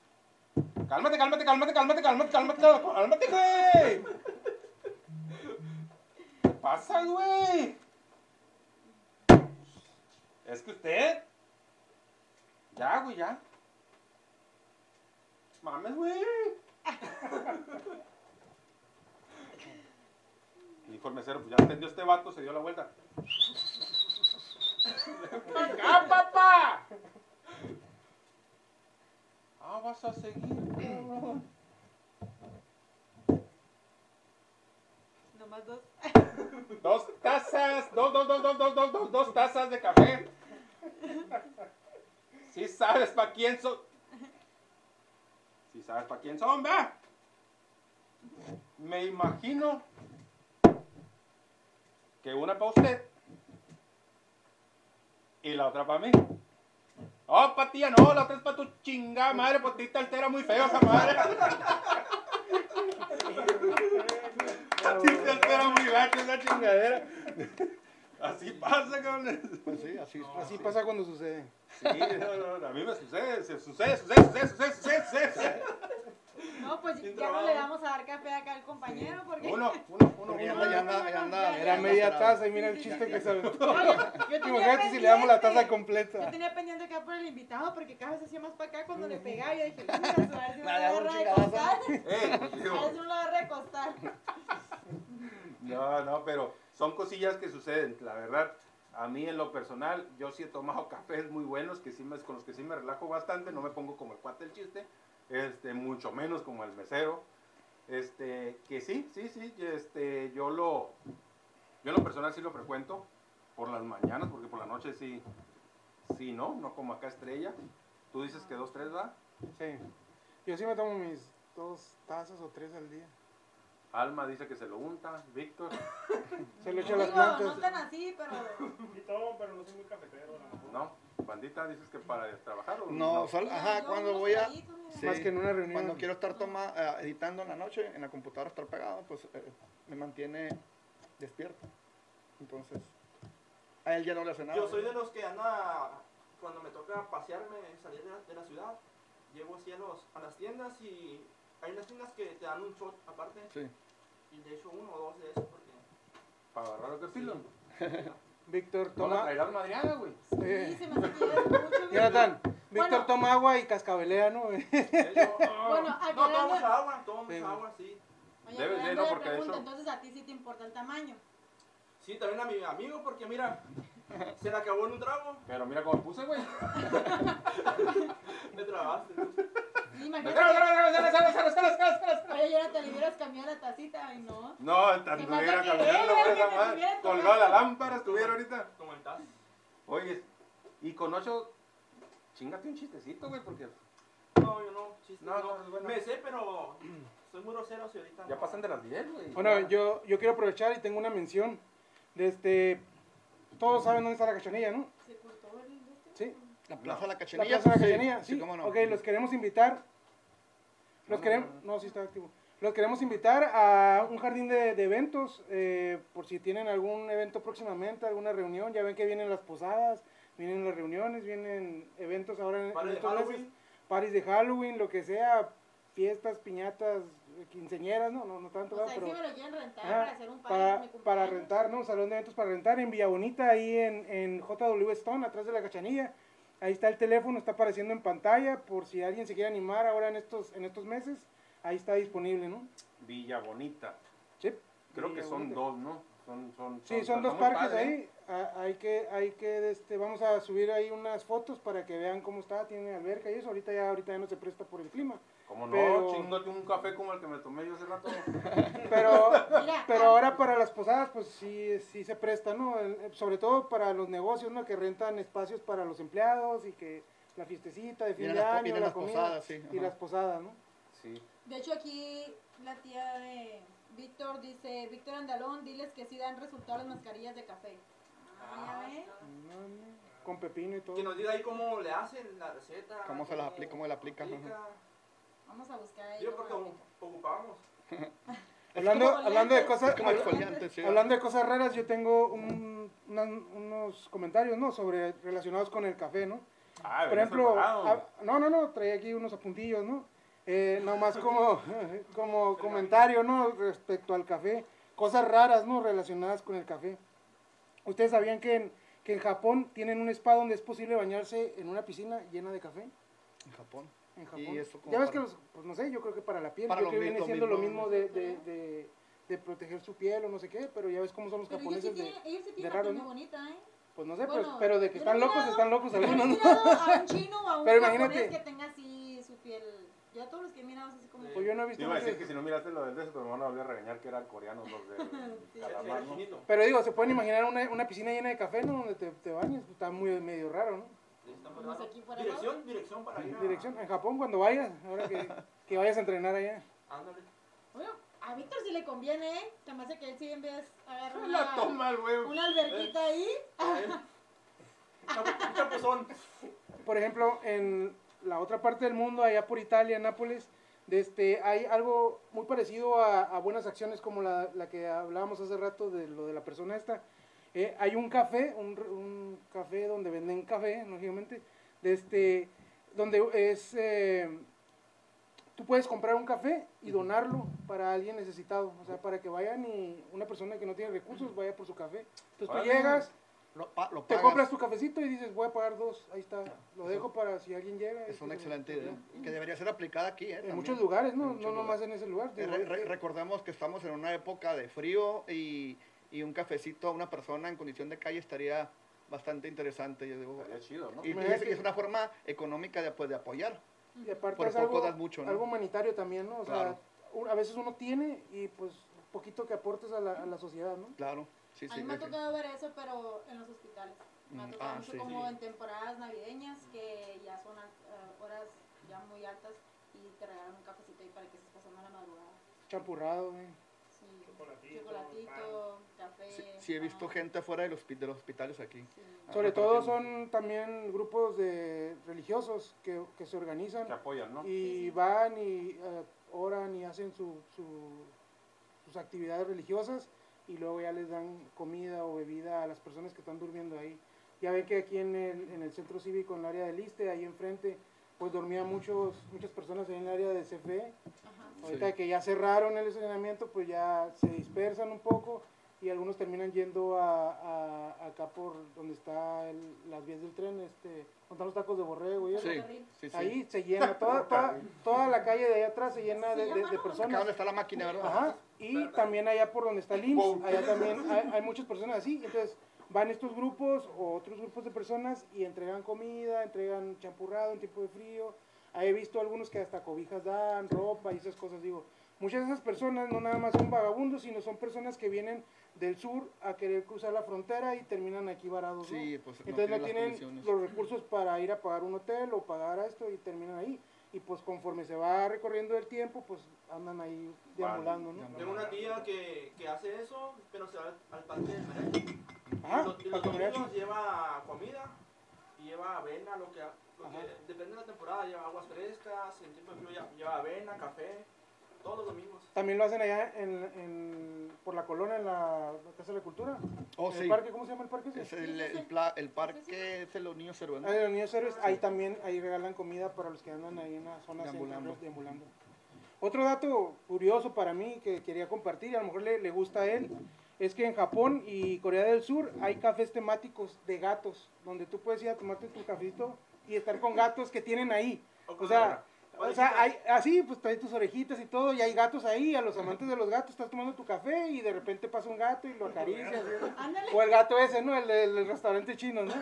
[SPEAKER 1] Cálmate, cálmate, cálmate, cálmate, cálmate, cálmate, cálmate, güey. ¿Qué pasa, güey? Es que usted. Ya, güey, ya. Mames, güey. Dijo el mesero, pues ya entendió este vato, se dio la vuelta. ¡Ah, papá! Ah, vas a seguir, cabrón.
[SPEAKER 3] Nomás dos.
[SPEAKER 1] Dos tazas, dos, dos, dos, dos, dos, dos, dos, dos tazas de café. Si sabes para quién son. Si sabes para quién son, va. Me imagino que una para usted y la otra para mí. Oh, pa' tía, no, la otra es para tu chingada madre, pues te altera muy feo esa madre. Ti te altera muy gacho esa chingadera. Así pasa, cabrón.
[SPEAKER 5] Pues sí, así.
[SPEAKER 2] Así pasa cuando sucede.
[SPEAKER 1] Sí, no, no, a mí me sucede, se sucede, sucede, sucede, sucede, sucede, sucede.
[SPEAKER 3] No, pues
[SPEAKER 6] Sin
[SPEAKER 3] ya no le damos a dar café acá al compañero porque.
[SPEAKER 1] Uno, uno, uno,
[SPEAKER 5] ya anda, ya anda, ya anda.
[SPEAKER 2] Era media taza y mira el chiste que se aventó. Imagínate si le damos la taza
[SPEAKER 3] pendiente- Yo
[SPEAKER 2] completa.
[SPEAKER 3] tenía pendiente acá por el invitado porque cada vez hacía más para acá cuando le pegaba. Yo dije, "Chingas, a ver si no
[SPEAKER 5] un
[SPEAKER 3] agarra de costar.
[SPEAKER 1] Eh,
[SPEAKER 3] A ver si no la agarra de costar.
[SPEAKER 1] No, no, pero son cosillas que suceden, la verdad. A mí en lo personal, yo sí he tomado cafés muy buenos, que sí me, con los que sí me relajo bastante, no me pongo como el cuate del chiste, este, mucho menos como el mesero. Este, que sí, sí, sí, este, yo lo, yo en lo personal sí lo frecuento por las mañanas, porque por la noche sí, sí, no, no como acá estrella. Tú dices que dos, tres, ¿va?
[SPEAKER 2] Sí. Yo sí me tomo mis dos tazas o tres al día.
[SPEAKER 1] Alma dice que se lo unta, Víctor.
[SPEAKER 2] Se lo echo a las
[SPEAKER 3] Digo, no
[SPEAKER 2] plantas.
[SPEAKER 3] tan así, pero.
[SPEAKER 4] Y todo, pero no soy muy cafetero. a lo mejor.
[SPEAKER 1] ¿No? Bandita, dices que para trabajar o
[SPEAKER 5] No, sol- ajá,
[SPEAKER 3] Yo
[SPEAKER 5] cuando voy a... Sí.
[SPEAKER 2] Más que en una reunión.
[SPEAKER 5] Cuando quiero estar toma, eh, editando en la noche, en la computadora estar pegado, pues eh, me mantiene despierto. Entonces, a él ya no le hace nada.
[SPEAKER 6] Yo soy de los que anda, cuando me toca pasearme, salir de la, de la ciudad, llego así a, los, a las tiendas y hay unas tiendas que te dan un shot aparte
[SPEAKER 5] Sí.
[SPEAKER 6] y de hecho uno o dos de esos porque...
[SPEAKER 1] Para agarrar lo que filo.
[SPEAKER 2] Víctor
[SPEAKER 1] No la
[SPEAKER 2] toma.
[SPEAKER 1] traerás madreada, güey.
[SPEAKER 3] Sí, se me hace que mucho.
[SPEAKER 2] Jonathan, Víctor
[SPEAKER 3] Bueno.
[SPEAKER 2] toma agua y cascabelea, ¿no?
[SPEAKER 6] De hecho,
[SPEAKER 3] Bueno,
[SPEAKER 6] no,
[SPEAKER 3] aclarando-
[SPEAKER 6] tomo mucha agua, tomo
[SPEAKER 2] Sí.
[SPEAKER 6] mucha agua, sí.
[SPEAKER 3] Oye,
[SPEAKER 1] Debe de, ¿no?
[SPEAKER 3] de
[SPEAKER 1] Porque de
[SPEAKER 3] pregunta,
[SPEAKER 1] hecho-
[SPEAKER 3] entonces a ti sí te importa el tamaño.
[SPEAKER 6] Sí, también a mi amigo porque mira, se le acabó en un trago,
[SPEAKER 1] Pero mira cómo puse, güey.
[SPEAKER 6] me trabaste.
[SPEAKER 3] Imagínate.
[SPEAKER 1] Espera,
[SPEAKER 3] que-
[SPEAKER 1] espera, espera, espera, espera, espera, espera, espera, espera.
[SPEAKER 3] Oye, Jonathan, le hubieras cambiado la tacita. Ay, no.
[SPEAKER 1] No, tan
[SPEAKER 3] Se
[SPEAKER 1] tuviera
[SPEAKER 3] manda que
[SPEAKER 1] caminando
[SPEAKER 3] él,
[SPEAKER 1] por esa
[SPEAKER 3] te
[SPEAKER 1] madre. Colgado la lámpara estuviera ahorita.
[SPEAKER 6] Como el taz.
[SPEAKER 1] Oye, y con ocho, chingate un chistecito, güey, porque
[SPEAKER 6] No, yo no, chiste,
[SPEAKER 1] No,
[SPEAKER 6] no.
[SPEAKER 1] no, es bueno.
[SPEAKER 6] Me sé, pero soy muy grosero si ahorita
[SPEAKER 1] ya
[SPEAKER 6] no.
[SPEAKER 1] pasan de las 10, güey.
[SPEAKER 2] Bueno, yo, yo quiero aprovechar y tengo una mención. De este. Todos saben dónde está la cachanilla, ¿no?
[SPEAKER 3] Se cortó el este.
[SPEAKER 2] Sí.
[SPEAKER 5] La plaza de la
[SPEAKER 2] La
[SPEAKER 5] cachanilla.
[SPEAKER 2] Plaza de la
[SPEAKER 5] sí,
[SPEAKER 2] sí.
[SPEAKER 5] cómo no.
[SPEAKER 2] Ok, los queremos invitar. Los
[SPEAKER 1] No,
[SPEAKER 2] queremos.
[SPEAKER 1] no, no.
[SPEAKER 2] No, sí está activo. Los queremos invitar a un jardín de, de eventos. eh, por si tienen algún evento próximamente, alguna reunión. Ya ven que vienen las posadas, vienen las reuniones, vienen eventos ahora en,
[SPEAKER 6] de
[SPEAKER 2] estos meses.
[SPEAKER 6] Halloween.
[SPEAKER 2] Paris de Halloween, lo que sea. Fiestas, piñatas, quinceñeras, no, no, no tanto,
[SPEAKER 3] O sea,
[SPEAKER 2] pero
[SPEAKER 3] si me lo quieren rentar
[SPEAKER 2] Ajá,
[SPEAKER 3] para hacer un
[SPEAKER 2] para,
[SPEAKER 3] mi
[SPEAKER 2] para rentar, ¿no? Salón de eventos para rentar en Villa Bonita, ahí en, en JW Stone, atrás de la cachanilla. Ahí está el teléfono, está apareciendo en pantalla, por si alguien se quiere animar ahora en estos, en estos meses, ahí está disponible, ¿no?
[SPEAKER 1] Villa Bonita.
[SPEAKER 2] Sí.
[SPEAKER 1] Creo que son
[SPEAKER 2] Bonita.
[SPEAKER 1] dos, ¿no? Son, son,
[SPEAKER 2] Sí, son dos parques
[SPEAKER 1] padre,
[SPEAKER 2] ahí. Ah, Hay que, hay que, este, vamos a subir ahí unas fotos para que vean cómo está, tiene alberca y eso. Ahorita ya, ahorita ya no se presta por el clima.
[SPEAKER 1] Como no,
[SPEAKER 2] Pero-
[SPEAKER 1] chingate un café como el que me tomé yo hace rato.
[SPEAKER 2] Pero,
[SPEAKER 3] Mira,
[SPEAKER 2] pero
[SPEAKER 3] ah,
[SPEAKER 2] ahora para las posadas, pues sí, sí se presta, ¿no? Eh, sobre todo para los negocios, ¿no? Que rentan espacios para los empleados y que la fiestecita de fin de año, la
[SPEAKER 5] las
[SPEAKER 2] comida
[SPEAKER 5] posadas, sí,
[SPEAKER 2] y
[SPEAKER 5] ajá.
[SPEAKER 2] las posadas, ¿no?
[SPEAKER 1] Sí.
[SPEAKER 7] De hecho, aquí la tía de Víctor dice, Víctor Andalón, diles que sí dan resultado las mascarillas de café. Ah.
[SPEAKER 2] No, Con pepino y todo.
[SPEAKER 6] Que nos diga ahí cómo le hacen la receta.
[SPEAKER 5] ¿Cómo se las aplica, cómo la aplica?
[SPEAKER 7] Vamos a buscar ahí.
[SPEAKER 6] Yo porque
[SPEAKER 7] cómo la
[SPEAKER 6] ocupamos.
[SPEAKER 2] Hablando, hablando de cosas, hablando de cosas raras, yo tengo un- una- unos comentarios, ¿no? Sobre relacionados con el café, ¿no?
[SPEAKER 1] Ah,
[SPEAKER 2] Por ejemplo,
[SPEAKER 1] preparado.
[SPEAKER 2] ah, no, no, no, traía aquí unos apuntillos, ¿no? Eh, nomás como, como comentario, ¿no? Respecto al café. Cosas raras, ¿no? Relacionadas con el café. ¿Ustedes sabían que en, que en Japón tienen un spa donde es posible bañarse en una piscina llena de café?
[SPEAKER 5] En Japón.
[SPEAKER 2] En Japón.
[SPEAKER 5] ¿Y eso cómo
[SPEAKER 2] ya ves
[SPEAKER 5] para-
[SPEAKER 2] que, los, pues no sé, yo creo que para la piel,
[SPEAKER 5] Para
[SPEAKER 2] yo creo que viene
[SPEAKER 5] mismo,
[SPEAKER 2] siendo lo
[SPEAKER 5] mismo,
[SPEAKER 2] mismo de, de, de, de proteger su piel o no sé qué, pero ya ves cómo son los
[SPEAKER 7] Pero ellos sí
[SPEAKER 2] japoneses de,
[SPEAKER 7] sí
[SPEAKER 2] de
[SPEAKER 7] tienen
[SPEAKER 2] raro, ¿no?
[SPEAKER 7] muy bonita, ¿eh?
[SPEAKER 2] pues no sé,
[SPEAKER 7] Bueno,
[SPEAKER 2] pero, pero de que
[SPEAKER 7] yo
[SPEAKER 2] están locos, están locos
[SPEAKER 7] yo
[SPEAKER 2] algunos, ¿no?
[SPEAKER 7] a un chino o a un
[SPEAKER 2] Pero
[SPEAKER 7] japonés
[SPEAKER 2] imagínate.
[SPEAKER 7] que tenga así su piel. Yo a todos los que he mirado así como...
[SPEAKER 2] Pues yo no he visto
[SPEAKER 1] Te iba a decir que si no miraste lo del beso, pero me van a volver a regañar que eran coreanos los de
[SPEAKER 7] Sí.
[SPEAKER 1] Calamar, ¿no?
[SPEAKER 2] Pero digo, se pueden imaginar una, una piscina llena de café, ¿no? Donde te, te bañes, pues está muy medio raro, ¿no?
[SPEAKER 7] Aquí
[SPEAKER 6] Dirección, dirección para ir a...
[SPEAKER 2] Dirección, en Japón cuando vayas, ahora que, que vayas a entrenar allá.
[SPEAKER 6] Ándale.
[SPEAKER 7] Bueno, a Víctor sí le conviene, ¿eh? Me hace que él sí en vez agarra
[SPEAKER 1] La
[SPEAKER 7] una,
[SPEAKER 1] toma
[SPEAKER 7] una alberquita ahí.
[SPEAKER 6] Un chapuzón.
[SPEAKER 2] Por ejemplo, en la otra parte del mundo, allá por Italia, en Nápoles, de este, hay algo muy parecido a, a buenas acciones como la, la que hablábamos hace rato de lo de la persona esta. Eh, hay un café, un, un café donde venden café, lógicamente, de este, donde es, eh, tú puedes comprar un café y donarlo para alguien necesitado, o sea, para que vayan y una persona que no tiene recursos vaya por su café. Entonces tú llegas,
[SPEAKER 5] Lo, pa- lo
[SPEAKER 2] te compras tu cafecito y dices, voy a pagar dos, ahí está, lo dejo para si alguien llega.
[SPEAKER 5] Es una excelente idea. Que debería ser aplicada aquí, ¿eh?
[SPEAKER 2] En
[SPEAKER 5] También.
[SPEAKER 2] muchos lugares, ¿no?
[SPEAKER 5] Muchos
[SPEAKER 2] no nomás en ese lugar.
[SPEAKER 5] Eh, re- re- recordemos que estamos en una época de frío y, y un cafecito a una persona en condición de calle estaría bastante interesante. Yo digo,
[SPEAKER 1] Estaría chido, ¿no?
[SPEAKER 5] y, y es, es una forma económica de, pues, de apoyar.
[SPEAKER 2] y aparte
[SPEAKER 5] por
[SPEAKER 2] es
[SPEAKER 5] poco
[SPEAKER 2] algo,
[SPEAKER 5] das mucho, ¿no?
[SPEAKER 2] algo humanitario también, ¿no? O sea,
[SPEAKER 5] Claro.
[SPEAKER 2] un- a veces uno tiene y pues poquito que aportes a la, a la sociedad, ¿no?
[SPEAKER 5] Claro, sí,
[SPEAKER 7] A
[SPEAKER 5] sí.
[SPEAKER 7] mí me ha tocado ver eso, pero en los hospitales. Me ha
[SPEAKER 5] Mm,
[SPEAKER 7] tocado
[SPEAKER 5] ah,
[SPEAKER 7] mucho
[SPEAKER 5] sí.
[SPEAKER 7] como
[SPEAKER 6] Sí.
[SPEAKER 7] en temporadas navideñas, que ya son eh, horas ya muy altas y te regalan un cafecito ahí para que estés pasando la madrugada.
[SPEAKER 2] Champurrado, ¿eh?
[SPEAKER 7] Sí.
[SPEAKER 4] Chocolatito,
[SPEAKER 7] Chocolatito, café.
[SPEAKER 5] Sí, sí he visto gente fuera de los, de los hospitales aquí.
[SPEAKER 7] sí.
[SPEAKER 5] Ah,
[SPEAKER 2] Sobre todo son también grupos de religiosos que, que se organizan
[SPEAKER 1] Que apoyan, ¿no?
[SPEAKER 2] y
[SPEAKER 7] Sí, sí.
[SPEAKER 2] van y eh, oran y hacen su, su- sus actividades religiosas y luego ya les dan comida o bebida a las personas que están durmiendo ahí. Ya ven que aquí en el, en el centro cívico, en el área del Liste, ahí enfrente, pues dormían muchos, muchas personas ahí en el área de CFE. Ahorita
[SPEAKER 5] Sí.
[SPEAKER 2] que ya cerraron el estacionamiento, pues ya se dispersan un poco y algunos terminan yendo a, a- acá por donde está el- las vías del tren, este, donde están los tacos de borrego y eso.
[SPEAKER 5] Sí.
[SPEAKER 2] Ahí se llena, toda, toda, toda la calle de allá atrás se llena de, de-
[SPEAKER 7] llama,
[SPEAKER 2] de
[SPEAKER 7] ¿no?
[SPEAKER 5] Acá
[SPEAKER 2] personas.
[SPEAKER 5] donde está la máquina, ¿verdad?
[SPEAKER 2] Ajá, y también allá por donde está el IMSS, allá también hay, hay muchas personas así. Entonces van estos grupos o otros grupos de personas y entregan comida, entregan champurrado en tiempo de frío. He visto algunos que hasta cobijas dan, ropa y esas cosas. Digo, muchas de esas personas no nada más son vagabundos, sino son personas que vienen del sur a querer cruzar la frontera y terminan aquí varados. ¿no?
[SPEAKER 5] Sí, pues
[SPEAKER 2] Entonces no tienen
[SPEAKER 5] condiciones.
[SPEAKER 2] los recursos para ir a pagar un hotel o pagar a esto y terminan ahí. Y pues conforme se va recorriendo el tiempo, pues andan ahí deambulando, ¿no?
[SPEAKER 6] Tengo una tía que, que hace eso, pero se va al, al parque del mariachi.
[SPEAKER 2] Ajá,
[SPEAKER 6] y los, y los lleva comida y lleva avena, lo que, lo que
[SPEAKER 2] Ajá.
[SPEAKER 6] depende de la temporada, lleva aguas frescas, en tiempo de frío lleva, lleva avena, café, todos los domingos.
[SPEAKER 2] También lo hacen allá en, en- por la colonia, en la, Casa de la Cultura.
[SPEAKER 5] Oh,
[SPEAKER 2] ¿El
[SPEAKER 5] sí.
[SPEAKER 2] parque, ¿Cómo se llama el parque?
[SPEAKER 5] Es el, el, pla- el parque es de los niños héroes, ¿no?
[SPEAKER 2] Ah, de los niños héroes, ahí también, ahí regalan comida para los que andan ahí en la zona
[SPEAKER 5] Deambulando.
[SPEAKER 2] deambulando. Otro dato curioso para mí que quería compartir, y a lo mejor le, le gusta a él, es que en Japón y Corea del Sur hay cafés temáticos de gatos, donde tú puedes ir a tomarte tu cafecito y estar con gatos que tienen ahí. O sea, o sea, hay, así, pues trae tus orejitas y todo, y hay gatos ahí, a los amantes de los gatos, estás tomando tu café y de repente pasa un gato y lo acaricias. O el gato ese, ¿no? El del el restaurante chino, ¿no?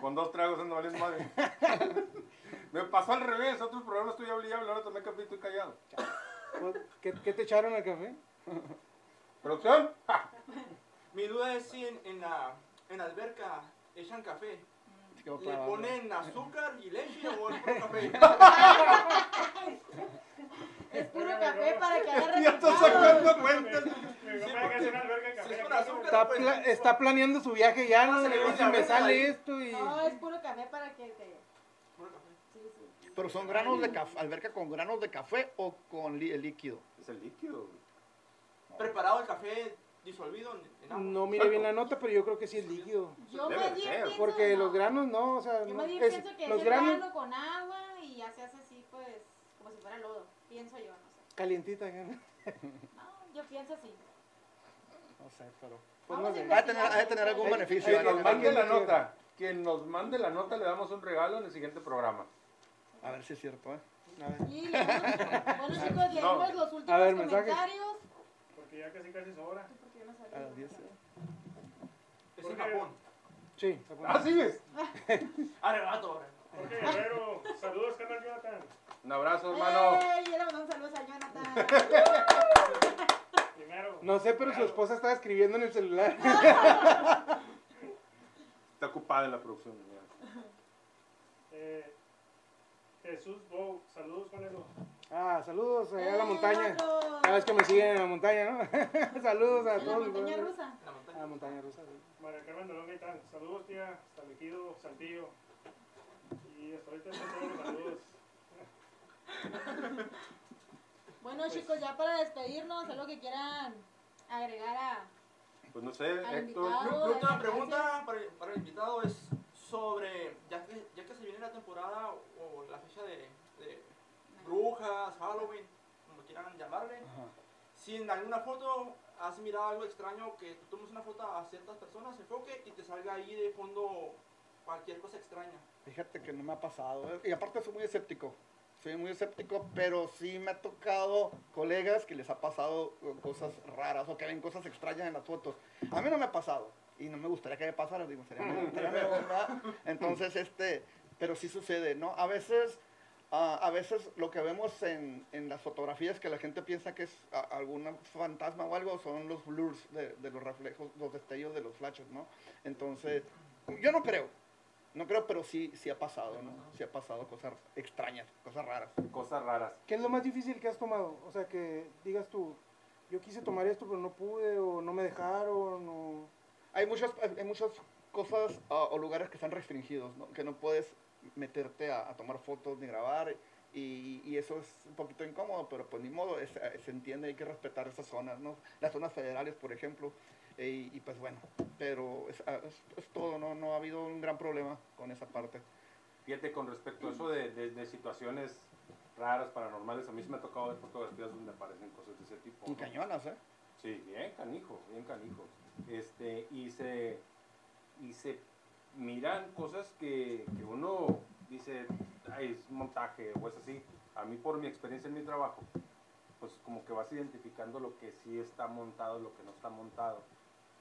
[SPEAKER 1] Con dos tragos ando valiendo madre. Me pasó al revés, otros programas estoy hablando y ahora tomé café y estoy callado.
[SPEAKER 2] ¿Qué, qué te echaron al café?
[SPEAKER 1] ¿Producción?
[SPEAKER 6] Mi duda es si en, en la, en la alberca echan café.
[SPEAKER 5] Quedó
[SPEAKER 6] ¿Le ponen azúcar y leche o es puro café?
[SPEAKER 7] Es puro café para que haga
[SPEAKER 1] Ya
[SPEAKER 7] resultados.
[SPEAKER 1] sacando cuentas.
[SPEAKER 2] Está,
[SPEAKER 6] pues,
[SPEAKER 2] pla- está planeando su viaje ya, ¿no?
[SPEAKER 6] No se le
[SPEAKER 2] dice, me sale
[SPEAKER 6] ahí".
[SPEAKER 2] esto y...
[SPEAKER 7] No, es puro café para que te...
[SPEAKER 6] puro café.
[SPEAKER 7] Sí, sí.
[SPEAKER 5] Pero son granos de café, alberca con granos de café o con el líquido.
[SPEAKER 1] Es el líquido.
[SPEAKER 6] Preparado el café disolvido en, en agua.
[SPEAKER 2] No mire bien la nota, pero yo creo que sí es líquido.
[SPEAKER 7] Yo
[SPEAKER 1] Debe
[SPEAKER 7] más bien
[SPEAKER 1] ser,
[SPEAKER 7] pienso...
[SPEAKER 2] Porque
[SPEAKER 7] no.
[SPEAKER 2] los granos no, o sea,
[SPEAKER 7] Yo
[SPEAKER 2] no,
[SPEAKER 7] más bien
[SPEAKER 2] es-
[SPEAKER 7] pienso que
[SPEAKER 2] los
[SPEAKER 7] es el
[SPEAKER 2] granos
[SPEAKER 7] grano con agua y ya se hace así, pues, como si fuera lodo. Pienso yo, no sé.
[SPEAKER 2] calientita. ¿no?
[SPEAKER 7] No, yo pienso así.
[SPEAKER 2] No sé, pero... Pues
[SPEAKER 7] Vamos
[SPEAKER 2] no
[SPEAKER 7] a.
[SPEAKER 5] Va a tener, ha de tener algún beneficio.
[SPEAKER 1] Quien nos mande la nota, quien nos mande la nota le damos un regalo en el siguiente programa.
[SPEAKER 5] A ver si es cierto, ¿eh?
[SPEAKER 2] A ver.
[SPEAKER 7] Y leemos- bueno chicos, leemos los últimos
[SPEAKER 2] A ver, mensajes.
[SPEAKER 7] comentarios.
[SPEAKER 4] Porque ya casi casi
[SPEAKER 7] no sabía.
[SPEAKER 5] A las 10. ¿eh?
[SPEAKER 6] Es en Japón.
[SPEAKER 2] Sí.
[SPEAKER 1] Ah, sigues.
[SPEAKER 6] Arrebato ahora.
[SPEAKER 4] Jorge Guerrero, saludos, carnal Jonathan.
[SPEAKER 1] Un abrazo, hermano.
[SPEAKER 7] ¡Ey! Y le mandamos saludos a Jonathan.
[SPEAKER 4] Primero.
[SPEAKER 2] No sé, pero su esposa estaba escribiendo en el celular.
[SPEAKER 1] Está ocupada en la producción. mira.
[SPEAKER 4] Eh, Jesús Bow, saludos, Juanelo.
[SPEAKER 2] Ah, saludos allá a la
[SPEAKER 7] ¡Eh,
[SPEAKER 2] montaña. Cada vez que me siguen en la montaña, ¿no? saludos a
[SPEAKER 7] En la
[SPEAKER 2] todos.
[SPEAKER 7] montaña
[SPEAKER 2] ¿no?
[SPEAKER 7] rusa.
[SPEAKER 6] En la
[SPEAKER 2] A
[SPEAKER 6] montaña.
[SPEAKER 2] la montaña rusa. sí.
[SPEAKER 4] María Carmen Dolón Gaitán, saludos, tía. Hasta Mejido, Saltillo. Y hasta ahorita los saludos.
[SPEAKER 7] Bueno chicos, ya para despedirnos, algo que quieran agregar a...
[SPEAKER 1] Pues no sé, Héctor.
[SPEAKER 6] última pregunta para, para el invitado es sobre, ya que, ya que se viene la temporada o, o la fecha de, de brujas, Halloween, como quieran llamarle, si en alguna foto has mirado algo extraño, que tú tomes una foto a ciertas personas, enfoque y te salga ahí de fondo cualquier cosa extraña.
[SPEAKER 5] Fíjate que no me ha pasado. ¿eh? Y aparte soy muy escéptico. Soy muy escéptico, pero sí me ha tocado colegas que les ha pasado eh, cosas raras o que ven cosas extrañas en las fotos. A mí no me ha pasado. Y no me gustaría que me pasara, digo, sería. Entonces, este, pero sí sucede, ¿no? A veces, ah, a veces lo que vemos en, en las fotografías que la gente piensa que es algún fantasma o algo, son los blurs de, de los reflejos, los destellos de los flashes, ¿no? Entonces, yo no creo, no creo, pero sí, sí ha pasado, ¿no? Sí ha pasado cosas extrañas, cosas raras.
[SPEAKER 1] Cosas raras.
[SPEAKER 2] ¿Qué es lo más difícil que has tomado? O sea, que digas tú, yo quise tomar esto, pero no pude, o no me dejaron, o...
[SPEAKER 5] Hay muchas, hay muchas cosas ah, o lugares que están restringidos, ¿no? Que no puedes meterte a, a tomar fotos ni grabar. Y, y eso es un poquito incómodo, pero pues ni modo, es- eh, se entiende, hay que respetar esas zonas, ¿no? Las zonas federales, por ejemplo. eh, y, y, pues bueno, pero es, ah, es- es todo, ¿no? No ha habido un gran problema con esa parte.
[SPEAKER 1] Fíjate, con respecto a eso de, de- de situaciones raras, paranormales, a mí se me ha tocado ver fotografías donde aparecen cosas de ese tipo.
[SPEAKER 5] Y
[SPEAKER 1] ¿no?
[SPEAKER 5] cañonas, ¿eh?
[SPEAKER 1] Sí, bien canijo, bien canijo. Este, y se, y se miran cosas que, que uno dice, ay, es montaje o es así. A mí, por mi experiencia en mi trabajo, pues como que vas identificando lo que sí está montado, lo que no está montado.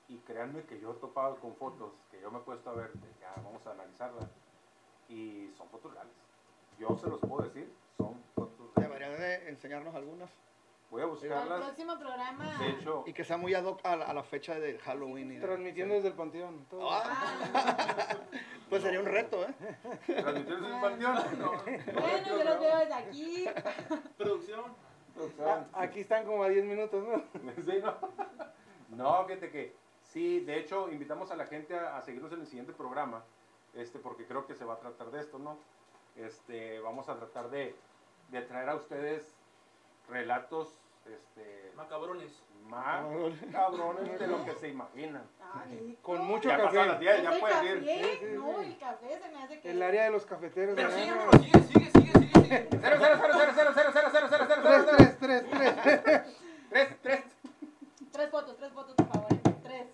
[SPEAKER 1] Y créanme que yo he topado con fotos que yo me he puesto a ver, que, ah, vamos a analizarlas, y son fotos reales. Yo se los puedo decir, son fotos reales.
[SPEAKER 5] Deberían de enseñarnos algunas.
[SPEAKER 1] Voy a
[SPEAKER 7] Para el
[SPEAKER 1] buscarlas.
[SPEAKER 7] próximo programa.
[SPEAKER 1] De hecho,
[SPEAKER 5] Y que sea muy ad hoc a la, a la fecha de Halloween. Y de-
[SPEAKER 2] Transmitiendo desde el panteón. todo.
[SPEAKER 7] Ah,
[SPEAKER 5] Pues sería un reto, ¿eh?
[SPEAKER 1] transmitir en el panteón.
[SPEAKER 7] bueno, yo los veo desde aquí.
[SPEAKER 6] Producción.
[SPEAKER 2] Ah, aquí están como a 10 minutos, ¿no?
[SPEAKER 1] Sí, ¿no? No, fíjate que sí, de hecho, invitamos a la gente a, a seguirnos en el siguiente programa, este, porque creo que se va a tratar de esto, ¿no? Este, vamos a tratar de, de traer a ustedes relatos este,
[SPEAKER 6] Macabrones.
[SPEAKER 1] Más cabrones de lo que se imaginan.
[SPEAKER 2] Con mucho
[SPEAKER 1] ya café. Las 10, ya puedes ir.
[SPEAKER 7] No, el café se me hace que.
[SPEAKER 2] El área de los cafeteros.
[SPEAKER 6] Pero sigue, sigue, sigue, sigue, sigue.
[SPEAKER 1] 0, 0, 0, 0, 0, 0,
[SPEAKER 2] 0,
[SPEAKER 1] 0,
[SPEAKER 2] 0, 0, 3,
[SPEAKER 1] 3, 3,
[SPEAKER 7] 3. votos, 3 votos, por favor. 3.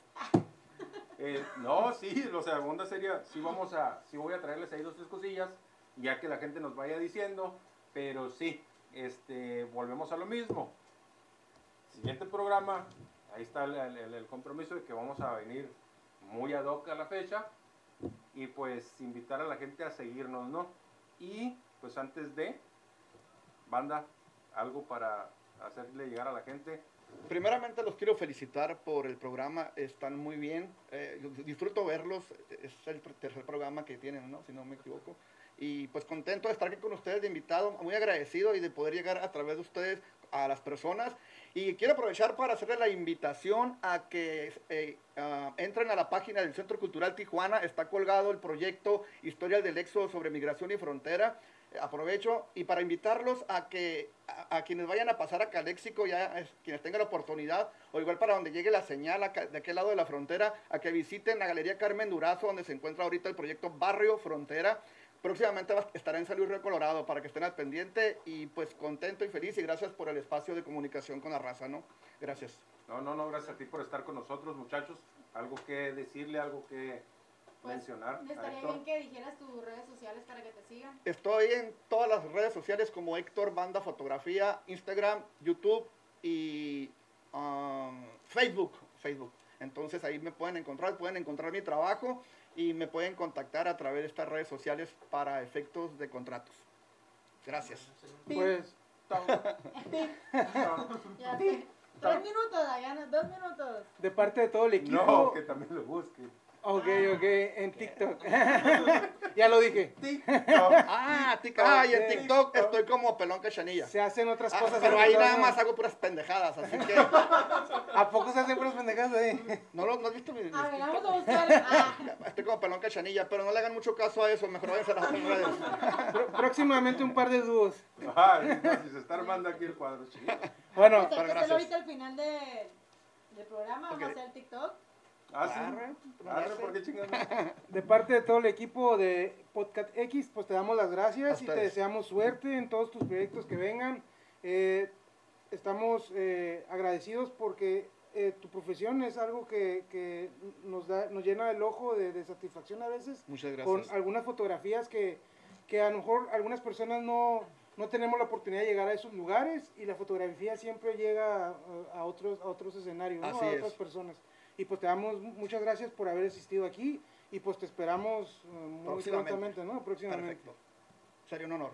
[SPEAKER 1] Eh, no, sí, o sea, sería, sí vamos a, sí voy a traerles ahí dos, tres cosillas, ya que la gente nos vaya diciendo, pero sí, este, volvemos a lo mismo Siguiente programa, ahí está el, compromiso de que vamos a venir muy ad hoc a la fecha y pues invitar a la gente a seguirnos, ¿no? Y pues antes de, banda, algo para hacerle llegar a la gente.
[SPEAKER 5] Primeramente los quiero felicitar por el programa, están muy bien, eh, disfruto verlos, es el tercer programa que tienen, ¿no? si no me equivoco. Y pues contento de estar aquí con ustedes de invitado, muy agradecido y de poder llegar a través de ustedes a las personas. Y quiero aprovechar para hacerle la invitación a que eh, ah, entren a la página del Centro Cultural Tijuana, está colgado el proyecto Historia del Éxodo sobre Migración y Frontera aprovecho y para invitarlos a que a, quienes vayan a pasar a Caléxico, ya es, quienes tengan la oportunidad, o igual para donde llegue la señal de aquel lado de la frontera, a que visiten la Galería Carmen Durazo, donde se encuentra ahorita el proyecto Barrio Frontera. Próximamente estará en San Luis Río Colorado para que estén al pendiente y pues contento y feliz y gracias por el espacio de comunicación con la raza, ¿no? Gracias.
[SPEAKER 1] No, no, no, gracias a ti por estar con nosotros, muchachos. Algo que decirle, algo que pues, mencionar.
[SPEAKER 3] estaría bien que dijeras tus redes sociales para que te sigan.
[SPEAKER 5] Estoy en todas las redes sociales como Héctor Banda Fotografía, Instagram, YouTube y um, Facebook. Facebook. Entonces ahí me pueden encontrar, pueden encontrar mi trabajo y me pueden contactar a través de estas redes sociales para efectos de contratos. Gracias.
[SPEAKER 2] Pues.
[SPEAKER 7] Tres minutos, Dayana, dos minutos.
[SPEAKER 2] De parte de todo el equipo.
[SPEAKER 1] No, que también lo busque.
[SPEAKER 2] Ok, ok, en TikTok. ya lo dije.
[SPEAKER 5] TikTok. Ah, TikTok. Ah, y en TikTok estoy como pelón cachanilla.
[SPEAKER 2] Se hacen otras
[SPEAKER 5] ah,
[SPEAKER 2] cosas.
[SPEAKER 5] Pero ahí nada más hago puras pendejadas, así que.
[SPEAKER 2] ¿A poco se hacen puras pendejadas ahí?
[SPEAKER 5] ¿No, lo, no has visto mi,
[SPEAKER 7] mis A ver, vamos a buscar.
[SPEAKER 5] Ah. Estoy como pelón cachanilla, pero no le hagan mucho caso a eso, mejor váyanse a las otras redes.
[SPEAKER 2] próximamente un par de dúos.
[SPEAKER 1] Ah, si se está armando aquí el cuadro, chico.
[SPEAKER 2] Bueno,
[SPEAKER 7] para gracias. ahorita al final de, del programa, vamos a hacer TikTok.
[SPEAKER 1] Ah, sí.
[SPEAKER 2] De parte de todo el equipo de Podcast X, pues te damos las gracias y te deseamos suerte en todos tus proyectos que vengan. Eh, estamos eh, agradecidos porque eh, tu profesión es algo que, nos, da, nos llena el ojo de, satisfacción a veces.
[SPEAKER 5] Muchas gracias.
[SPEAKER 2] Con algunas fotografías que, que a lo mejor algunas personas no, no tenemos la oportunidad de llegar a esos lugares y la fotografía siempre llega a, otros, a otros escenarios, a otras personas. Y pues te damos muchas gracias por haber asistido aquí y pues te esperamos eh, muy prontamente, ¿no? Próximamente. Perfecto.
[SPEAKER 5] Sería un honor.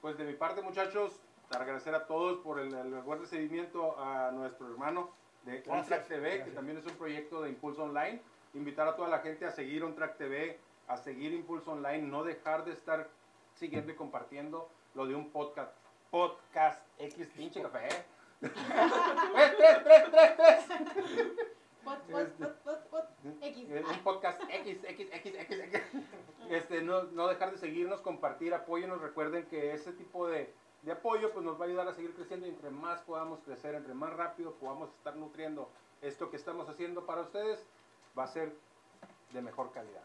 [SPEAKER 1] Pues de mi parte, muchachos, agradecer a todos por el, buen recibimiento a nuestro hermano de OnTrack TV, que también es un proyecto de Impulso Online. Invitar a toda la gente a seguir OnTrack TV, a seguir Impulso Online, no dejar de estar siguiendo y compartiendo lo de un podcast. Podcast X, pinche café. tres, tres, tres, tres, tres.
[SPEAKER 3] X.
[SPEAKER 1] Un podcast X, X, X, X, X. Este, no, no dejar de seguirnos, compartir, apóyenos. Recuerden que ese tipo de, de apoyo pues nos va a ayudar a seguir creciendo y entre más podamos crecer, entre más rápido podamos estar nutriendo esto que estamos haciendo para ustedes, va a ser de mejor calidad.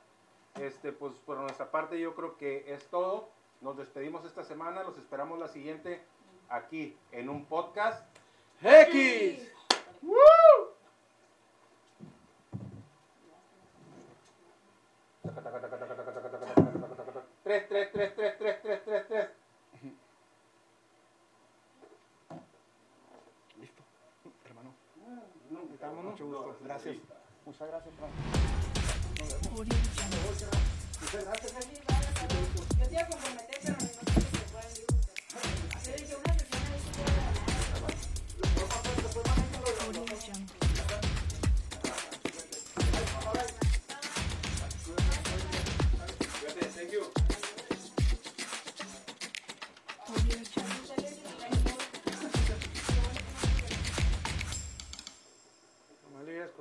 [SPEAKER 1] Este, pues por nuestra parte yo creo que es todo. Nos despedimos esta semana, los esperamos la siguiente aquí en un podcast
[SPEAKER 2] X. ¡Woo!
[SPEAKER 1] Tres, tres, tres, tres, tres, tres, tres, tres.
[SPEAKER 5] Listo, hermano.
[SPEAKER 2] No,
[SPEAKER 5] Mucho gusto. Gracias.
[SPEAKER 2] Muchas gracias, hermano.
[SPEAKER 7] Muchas gracias. Yo te iba a comprometer, pero no sé si se pueden ir. Yo dije una sesión ahí.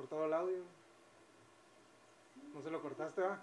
[SPEAKER 2] Cortado el audio. ¿No se lo cortaste, va?